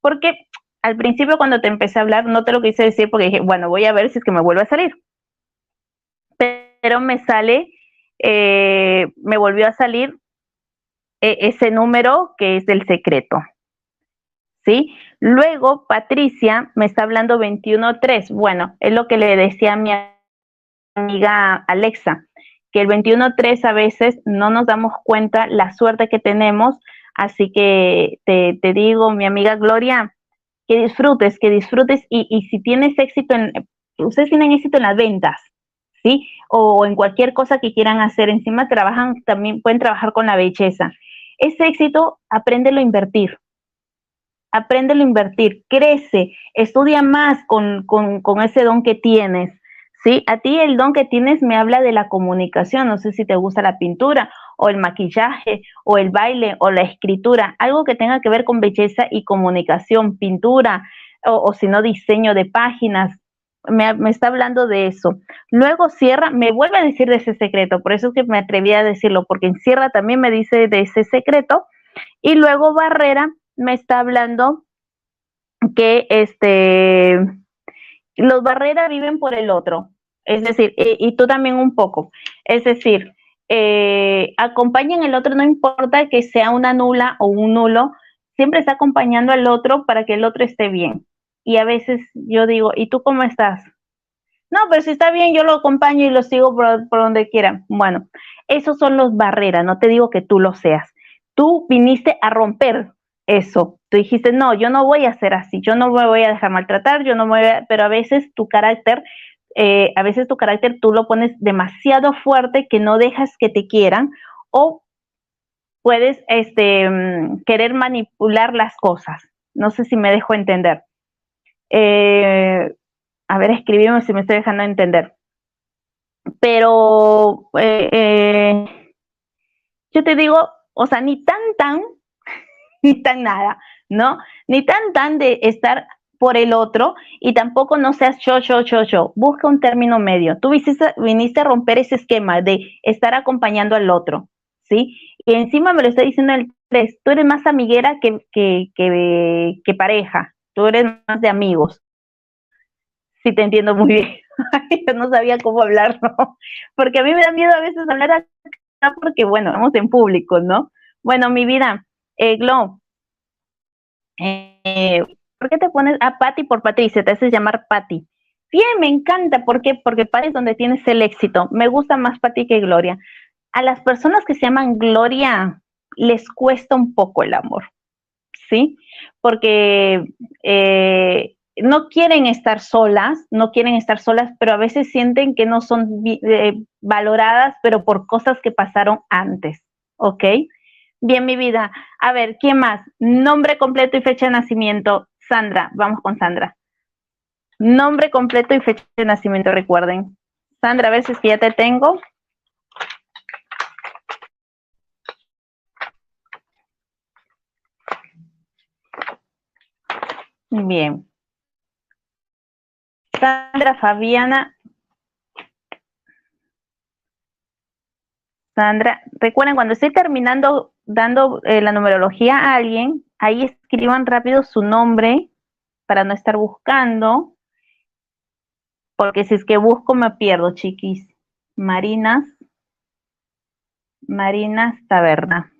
Porque al principio cuando te empecé a hablar no te lo quise decir porque dije, bueno, voy a ver si es que me vuelve a salir. Pero me sale, eh, me volvió a salir eh, ese número que es del secreto, ¿sí? Luego, Patricia me está hablando 21.3. Bueno, es lo que le decía a mi amiga Alexa, que el 21.3 a veces no nos damos cuenta la suerte que tenemos. Así que te, digo, mi amiga Gloria, que disfrutes, que disfrutes y, y si tienes éxito en, ustedes tienen éxito en las ventas, ¿sí? O en cualquier cosa que quieran hacer. Encima trabajan, también pueden trabajar con la belleza. Ese éxito, apréndelo a invertir apréndelo a invertir, crece, estudia más con, ese don que tienes. ¿sí? A ti el don que tienes me habla de la comunicación, no sé si te gusta la pintura o el maquillaje o el baile o la escritura, algo que tenga que ver con belleza y comunicación, pintura o, si no diseño de páginas. Me, está hablando de eso. Luego Sierra me vuelve a decir de ese secreto, por eso es que me atreví a decirlo, porque en Sierra también me dice de ese secreto. Y luego Barrera me está hablando que este los barreras viven por el otro, es decir, y, tú también un poco, es decir, eh, acompañan al otro, no importa que sea una nula o un nulo, siempre está acompañando al otro para que el otro esté bien. Y a veces yo digo, ¿y tú cómo estás? No, pero si está bien, yo lo acompaño y lo sigo por, por donde quiera. Bueno, esos son los barreras, no te digo que tú lo seas. Tú viniste a romper eso. Tú dijiste, no, yo no voy a ser así, yo no me voy a dejar maltratar, yo no me voy a... Pero a veces tu carácter, eh, a veces tu carácter tú lo pones demasiado fuerte que no dejas que te quieran o puedes este, mm, querer manipular las cosas. No sé si me dejo entender. Eh, a ver, escribime si me estoy dejando entender. Pero eh, yo te digo, o sea, ni tan tan ni tan nada, ¿no? Ni tan tan de estar por el otro y tampoco no seas yo, yo, yo, yo. Busca un término medio. Tú viniste, viniste a romper ese esquema de estar acompañando al otro, ¿sí? Y encima me lo está diciendo el 3, tú eres más amiguera que, que, que, pareja, tú eres más de amigos. Sí, te entiendo muy bien. Yo no sabía cómo hablarlo, porque a mí me da miedo a veces hablar porque, bueno, estamos en público, ¿no? Bueno, mi vida, eh, eh, ¿por qué te pones a Patti por Patricia? Te haces llamar Patti. Bien, me encanta, ¿por qué? Porque Patti es donde tienes el éxito. Me gusta más Patti que Gloria. A las personas que se llaman Gloria les cuesta un poco el amor, ¿sí? Porque eh, no quieren estar solas, no quieren estar solas, pero a veces sienten que no son eh, valoradas, pero por cosas que pasaron antes, ¿ok? Bien, mi vida. A ver, ¿quién más? Nombre completo y fecha de nacimiento. Sandra, vamos con Sandra. Nombre completo y fecha de nacimiento, recuerden. Sandra, a ver si es que ya te tengo. Bien. Sandra Fabiana Sandra, recuerden, cuando estoy terminando dando eh, la numerología a alguien, ahí escriban rápido su nombre para no estar buscando, porque si es que busco me pierdo, chiquis. Marinas, Marinas Taberna.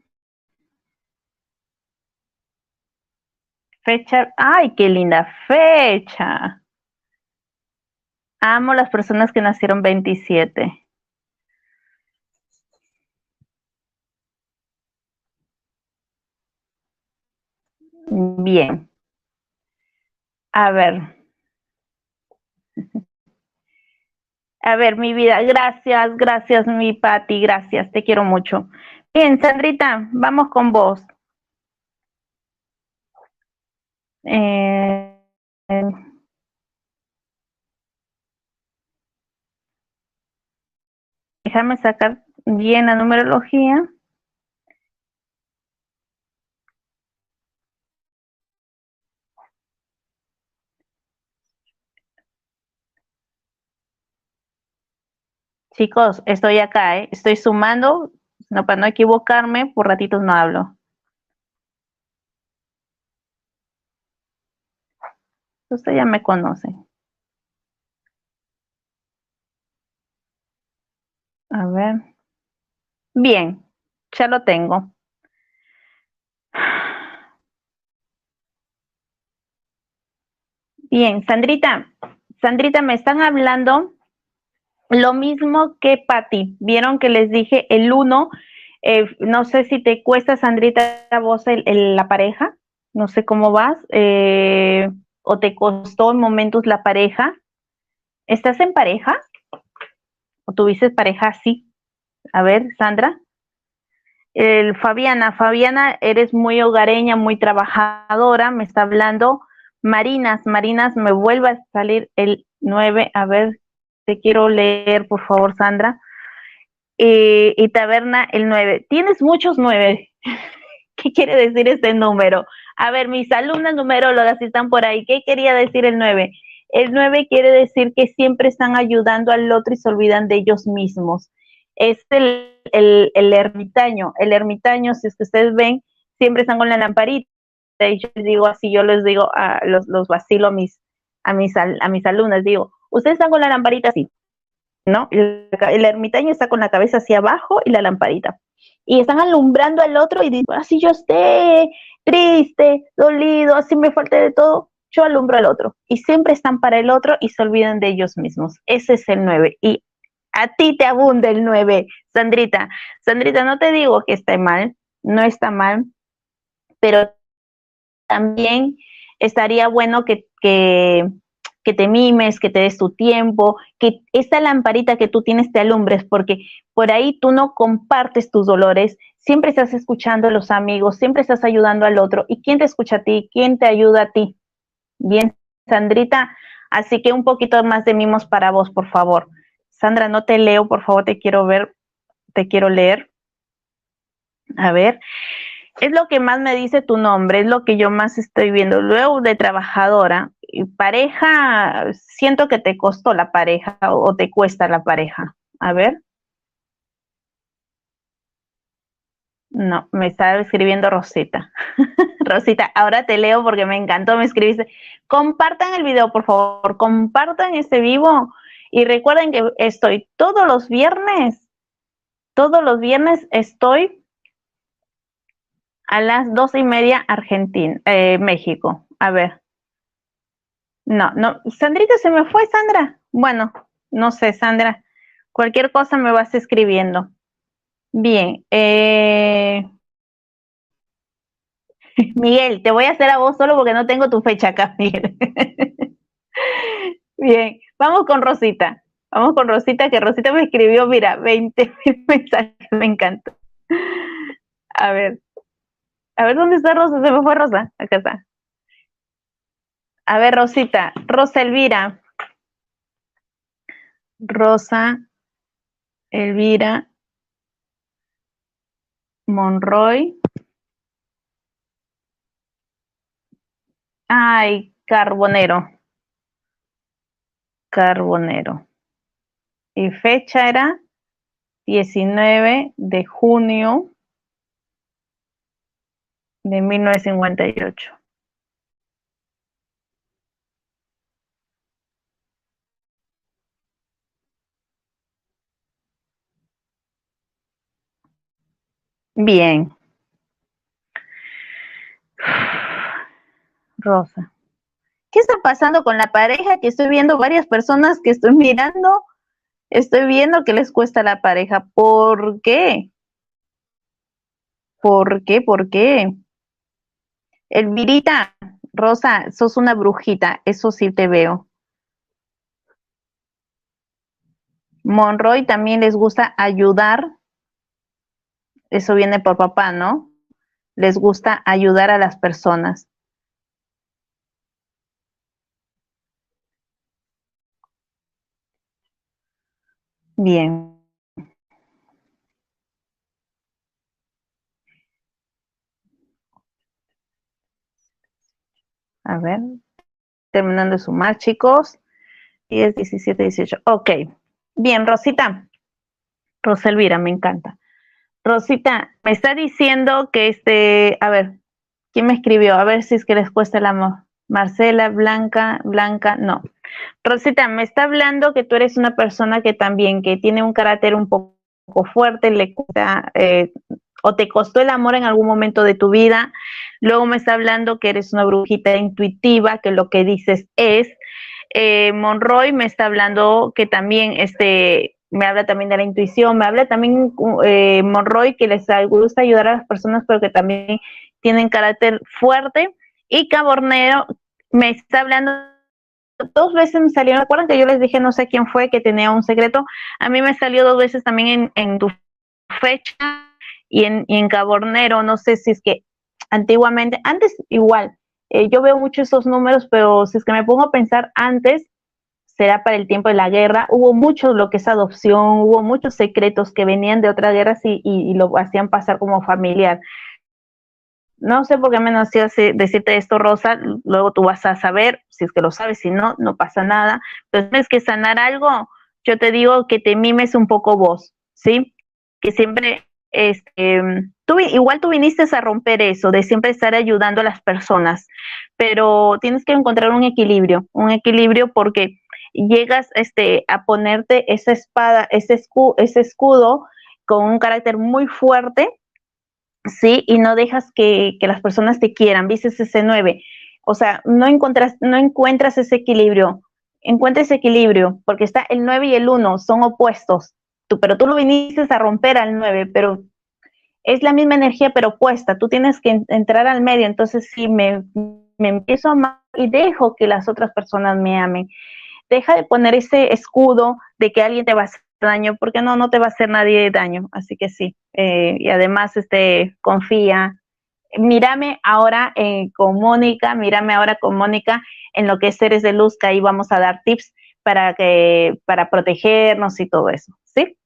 Fecha, ay, qué linda fecha. Amo las personas que nacieron 27. Bien. A ver. A ver, mi vida, gracias, gracias, mi Pati, gracias, te quiero mucho. Bien, Sandrita, vamos con vos. Eh, déjame sacar bien la numerología. Chicos, estoy acá, ¿eh? estoy sumando, no, para no equivocarme, por ratitos no hablo. Usted ya me conoce. A ver. Bien, ya lo tengo. Bien, Sandrita, Sandrita, me están hablando lo mismo que Patti, vieron que les dije el uno, eh, no sé si te cuesta, Sandrita, vos el, la pareja, no sé cómo vas, eh, o te costó en momentos la pareja. ¿Estás en pareja? ¿O tuviste pareja así? A ver, Sandra. El, Fabiana, Fabiana, eres muy hogareña, muy trabajadora, me está hablando. Marinas, Marinas, me vuelve a salir el 9, a ver te quiero leer, por favor, Sandra. Eh, y taberna el 9. Tienes muchos 9. ¿Qué quiere decir este número? A ver, mis alumnas numerólogas están por ahí. ¿Qué quería decir el 9? El 9 quiere decir que siempre están ayudando al otro y se olvidan de ellos mismos. Es el, el, ermitaño. El ermitaño, si es que ustedes ven, siempre están con la lamparita. Y yo les digo así, yo les digo, a los, los vacilo a mis, a mis, a mis alumnas, digo, Ustedes están con la lamparita así, ¿no? El, ermitaño está con la cabeza hacia abajo y la lamparita. Y están alumbrando al otro y dicen, así yo esté triste, dolido, así me falte de todo, yo alumbro al otro. Y siempre están para el otro y se olvidan de ellos mismos. Ese es el 9. Y a ti te abunda el 9, Sandrita. Sandrita, no te digo que esté mal, no está mal, pero también estaría bueno que que te mimes, que te des tu tiempo, que esa lamparita que tú tienes te alumbres, porque por ahí tú no compartes tus dolores, siempre estás escuchando a los amigos, siempre estás ayudando al otro. ¿Y quién te escucha a ti? ¿Quién te ayuda a ti? Bien, Sandrita, así que un poquito más de mimos para vos, por favor. Sandra, no te leo, por favor, te quiero ver, te quiero leer. A ver, es lo que más me dice tu nombre, es lo que yo más estoy viendo. Luego de trabajadora, pareja, siento que te costó la pareja o te cuesta la pareja. A ver. No, me estaba escribiendo Rosita. Rosita, ahora te leo porque me encantó, me escribiste. Compartan el video, por favor, compartan este vivo y recuerden que estoy todos los viernes, todos los viernes estoy a las dos y media Argentina, eh, México. A ver. No, no, Sandrita se me fue, Sandra. Bueno, no sé, Sandra. Cualquier cosa me vas escribiendo. Bien. Eh... Miguel, te voy a hacer a vos solo porque no tengo tu fecha acá, Miguel. Bien, vamos con Rosita. Vamos con Rosita, que Rosita me escribió, mira, 20 mensajes, me encanta. A ver. A ver, ¿dónde está Rosa? Se me fue Rosa. Acá está. A ver, Rosita. Rosa Elvira. Rosa Elvira Monroy. Ay, Carbonero. Carbonero. Y fecha era 19 de junio de 1958. Bien. Rosa. ¿Qué está pasando con la pareja? Que estoy viendo varias personas que estoy mirando. Estoy viendo que les cuesta la pareja. ¿Por qué? ¿Por qué? ¿Por qué? Elvirita, Rosa, sos una brujita. Eso sí te veo. Monroy también les gusta ayudar eso viene por papá, ¿no? Les gusta ayudar a las personas. Bien. A ver, terminando de sumar, chicos. 10, 17, 18. Ok. Bien, Rosita. Roselvira, me encanta. Rosita, me está diciendo que este, a ver, ¿quién me escribió? A ver si es que les cuesta el amor. Marcela, Blanca, Blanca, no. Rosita, me está hablando que tú eres una persona que también, que tiene un carácter un poco fuerte, le cuesta, eh, o te costó el amor en algún momento de tu vida. Luego me está hablando que eres una brujita intuitiva, que lo que dices es. Eh, Monroy me está hablando que también este, me habla también de la intuición, me habla también eh, Monroy que les gusta ayudar a las personas, pero que también tienen carácter fuerte. Y Cabornero me está hablando, dos veces me salió, recuerdan que yo les dije, no sé quién fue, que tenía un secreto, a mí me salió dos veces también en, tu fecha y en, y en Cabornero, no sé si es que antiguamente, antes igual, eh, yo veo mucho esos números, pero si es que me pongo a pensar antes, será para el tiempo de la guerra. Hubo mucho lo que es adopción, hubo muchos secretos que venían de otras guerras y, lo hacían pasar como familiar. No sé por qué me nació decirte esto, Rosa, luego tú vas a saber, si es que lo sabes, si no, no pasa nada. Pero tienes que sanar algo, yo te digo que te mimes un poco vos, ¿sí? Que siempre, este, tú, igual tú viniste a romper eso, de siempre estar ayudando a las personas, pero tienes que encontrar un equilibrio, un equilibrio porque llegas este, a ponerte esa espada, ese escudo, ese escudo con un carácter muy fuerte, ¿sí? Y no dejas que, las personas te quieran, viste ese 9. O sea, no encuentras, no encuentras ese equilibrio. Encuentra ese equilibrio, porque está el 9 y el 1, son opuestos. Tú, pero tú lo viniste a romper al 9, pero es la misma energía, pero opuesta. Tú tienes que entrar al medio. Entonces, sí, me, me empiezo a amar y dejo que las otras personas me amen deja de poner ese escudo de que alguien te va a hacer daño, porque no, no te va a hacer nadie daño, así que sí, eh, y además, este, confía, mírame ahora eh, con Mónica, mírame ahora con Mónica en lo que es seres de luz, que ahí vamos a dar tips para que, para protegernos y todo eso, ¿sí?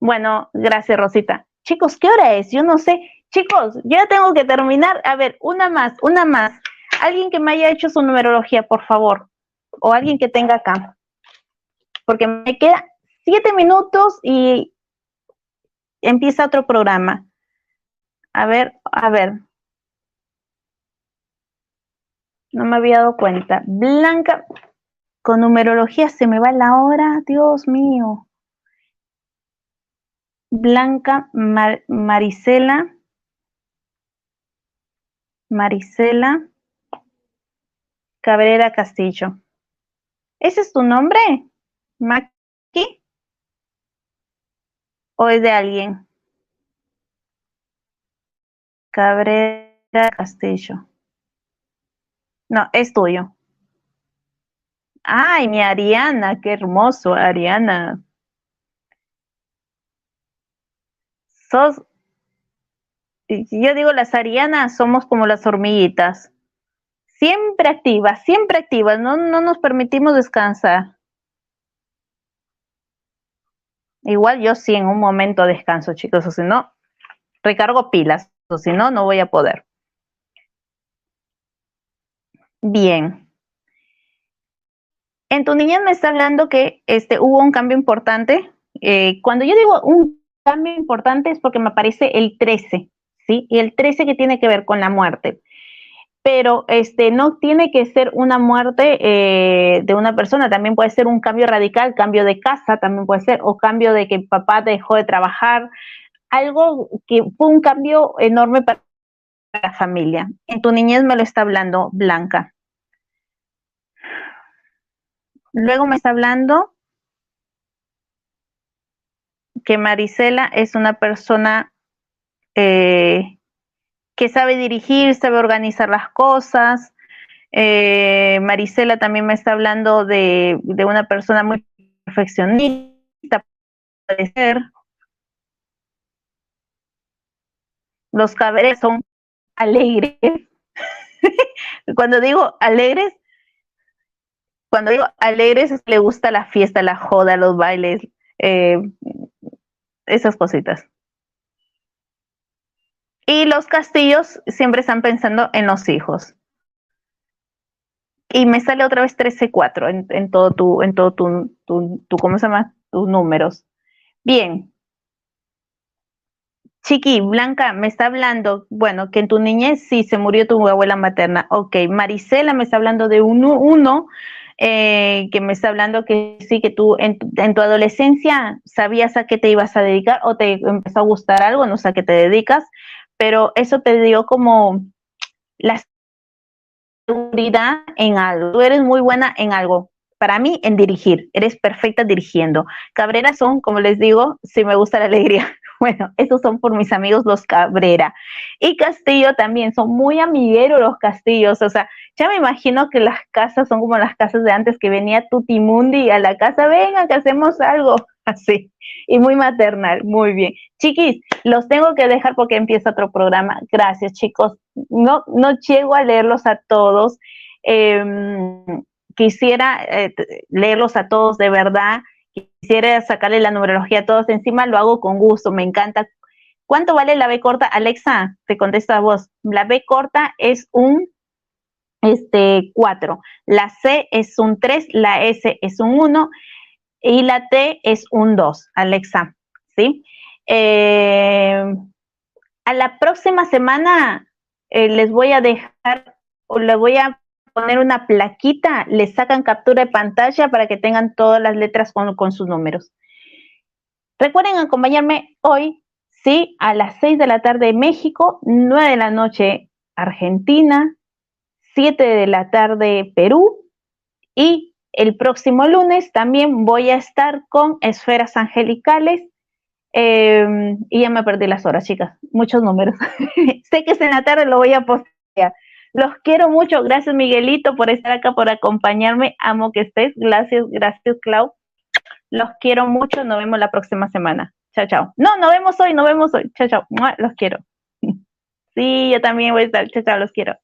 Bueno, gracias Rosita. Chicos, ¿qué hora es? Yo no sé. Chicos, yo ya tengo que terminar. A ver, una más, una más. alguien que me haya hecho su numerología, por favor, o alguien que tenga acá, porque me queda siete minutos y empieza otro programa. A ver, a ver. No me había dado cuenta. Blanca, con numerología se me va la hora, Dios mío. Blanca Marisela. Marisela Cabrera Castillo. ¿Ese es tu nombre, Maki? ¿O es de alguien? Cabrera Castillo. No, es tuyo. Ay, mi Ariana, qué hermoso, Ariana. Sos, yo digo, las Arianas somos como las hormiguitas. Siempre activas, siempre activas, no, no nos permitimos descansar. Igual yo sí en un momento descanso, chicos, o si no, recargo pilas, o si no, no voy a poder. Bien. En tu niñez me está hablando que este, hubo un cambio importante. Eh, cuando yo digo un cambio importante es porque me aparece el 13, ¿sí? Y el 13 que tiene que ver con la muerte. Pero este, no tiene que ser una muerte eh, de una persona, también puede ser un cambio radical, cambio de casa, también puede ser, o cambio de que papá dejó de trabajar, algo que fue un cambio enorme para la familia. En tu niñez me lo está hablando Blanca. Luego me está hablando que Marisela es una persona eh, que sabe dirigir, sabe organizar las cosas. Eh, Marisela también me está hablando de, de una persona muy perfeccionista, puede ser. Los cabres son alegres. Cuando digo alegres, cuando digo alegres, le gusta la fiesta, la joda, los bailes, eh, esas cositas. Y los castillos siempre están pensando en los hijos. Y me sale otra vez 13-4 en, todo tu, en todo tu, tu, ¿cómo se llama? Tus números. Bien. Chiqui, Blanca, me está hablando, bueno, que en tu niñez sí se murió tu abuela materna. Ok, Marisela me está hablando de uno, uno eh, que me está hablando que sí, que tú en, tu adolescencia sabías a qué te ibas a dedicar o te empezó a gustar algo, no sé a qué te dedicas, pero eso te dio como la seguridad en algo. Tú eres muy buena en algo. Para mí, en dirigir, eres perfecta dirigiendo. Cabrera son, como les digo, si me gusta la alegría. Bueno, esos son por mis amigos los Cabrera. Y Castillo también, son muy amigueros los Castillos. O sea, ya me imagino que las casas son como las casas de antes, que venía Tutimundi a la casa, venga, que hacemos algo así. Y muy maternal, muy bien. Chiquis, los tengo que dejar porque empieza otro programa. Gracias, chicos. No, no llego a leerlos a todos. Em, quisiera eh, leerlos a todos de verdad quisiera sacarle la numerología a todos encima, lo hago con gusto, me encanta. ¿Cuánto vale la B corta? Alexa, te contesta vos. La B corta es un este, 4, la C es un 3, la S es un 1 y la T es un 2, Alexa, ¿sí? Eh, a la próxima semana eh, les voy a dejar o les voy a poner una plaquita, le sacan captura de pantalla para que tengan todas las letras con, sus números. Recuerden acompañarme hoy, sí, a las 6 de la tarde México, 9 de la noche Argentina, 7 de la tarde Perú y el próximo lunes también voy a estar con esferas angelicales. Em, y ya me perdí las horas, chicas. Muchos números. sé que es en la tarde, lo voy a postear. Los quiero mucho. Gracias, Miguelito, por estar acá, por acompañarme. Amo que estés. Gracias, gracias, Clau. Los quiero mucho. Nos vemos la próxima semana. Chao, chao. No, nos vemos hoy, nos vemos hoy. Chao, chao. Los quiero. Sí, yo también voy a estar. Chao, chao, los quiero.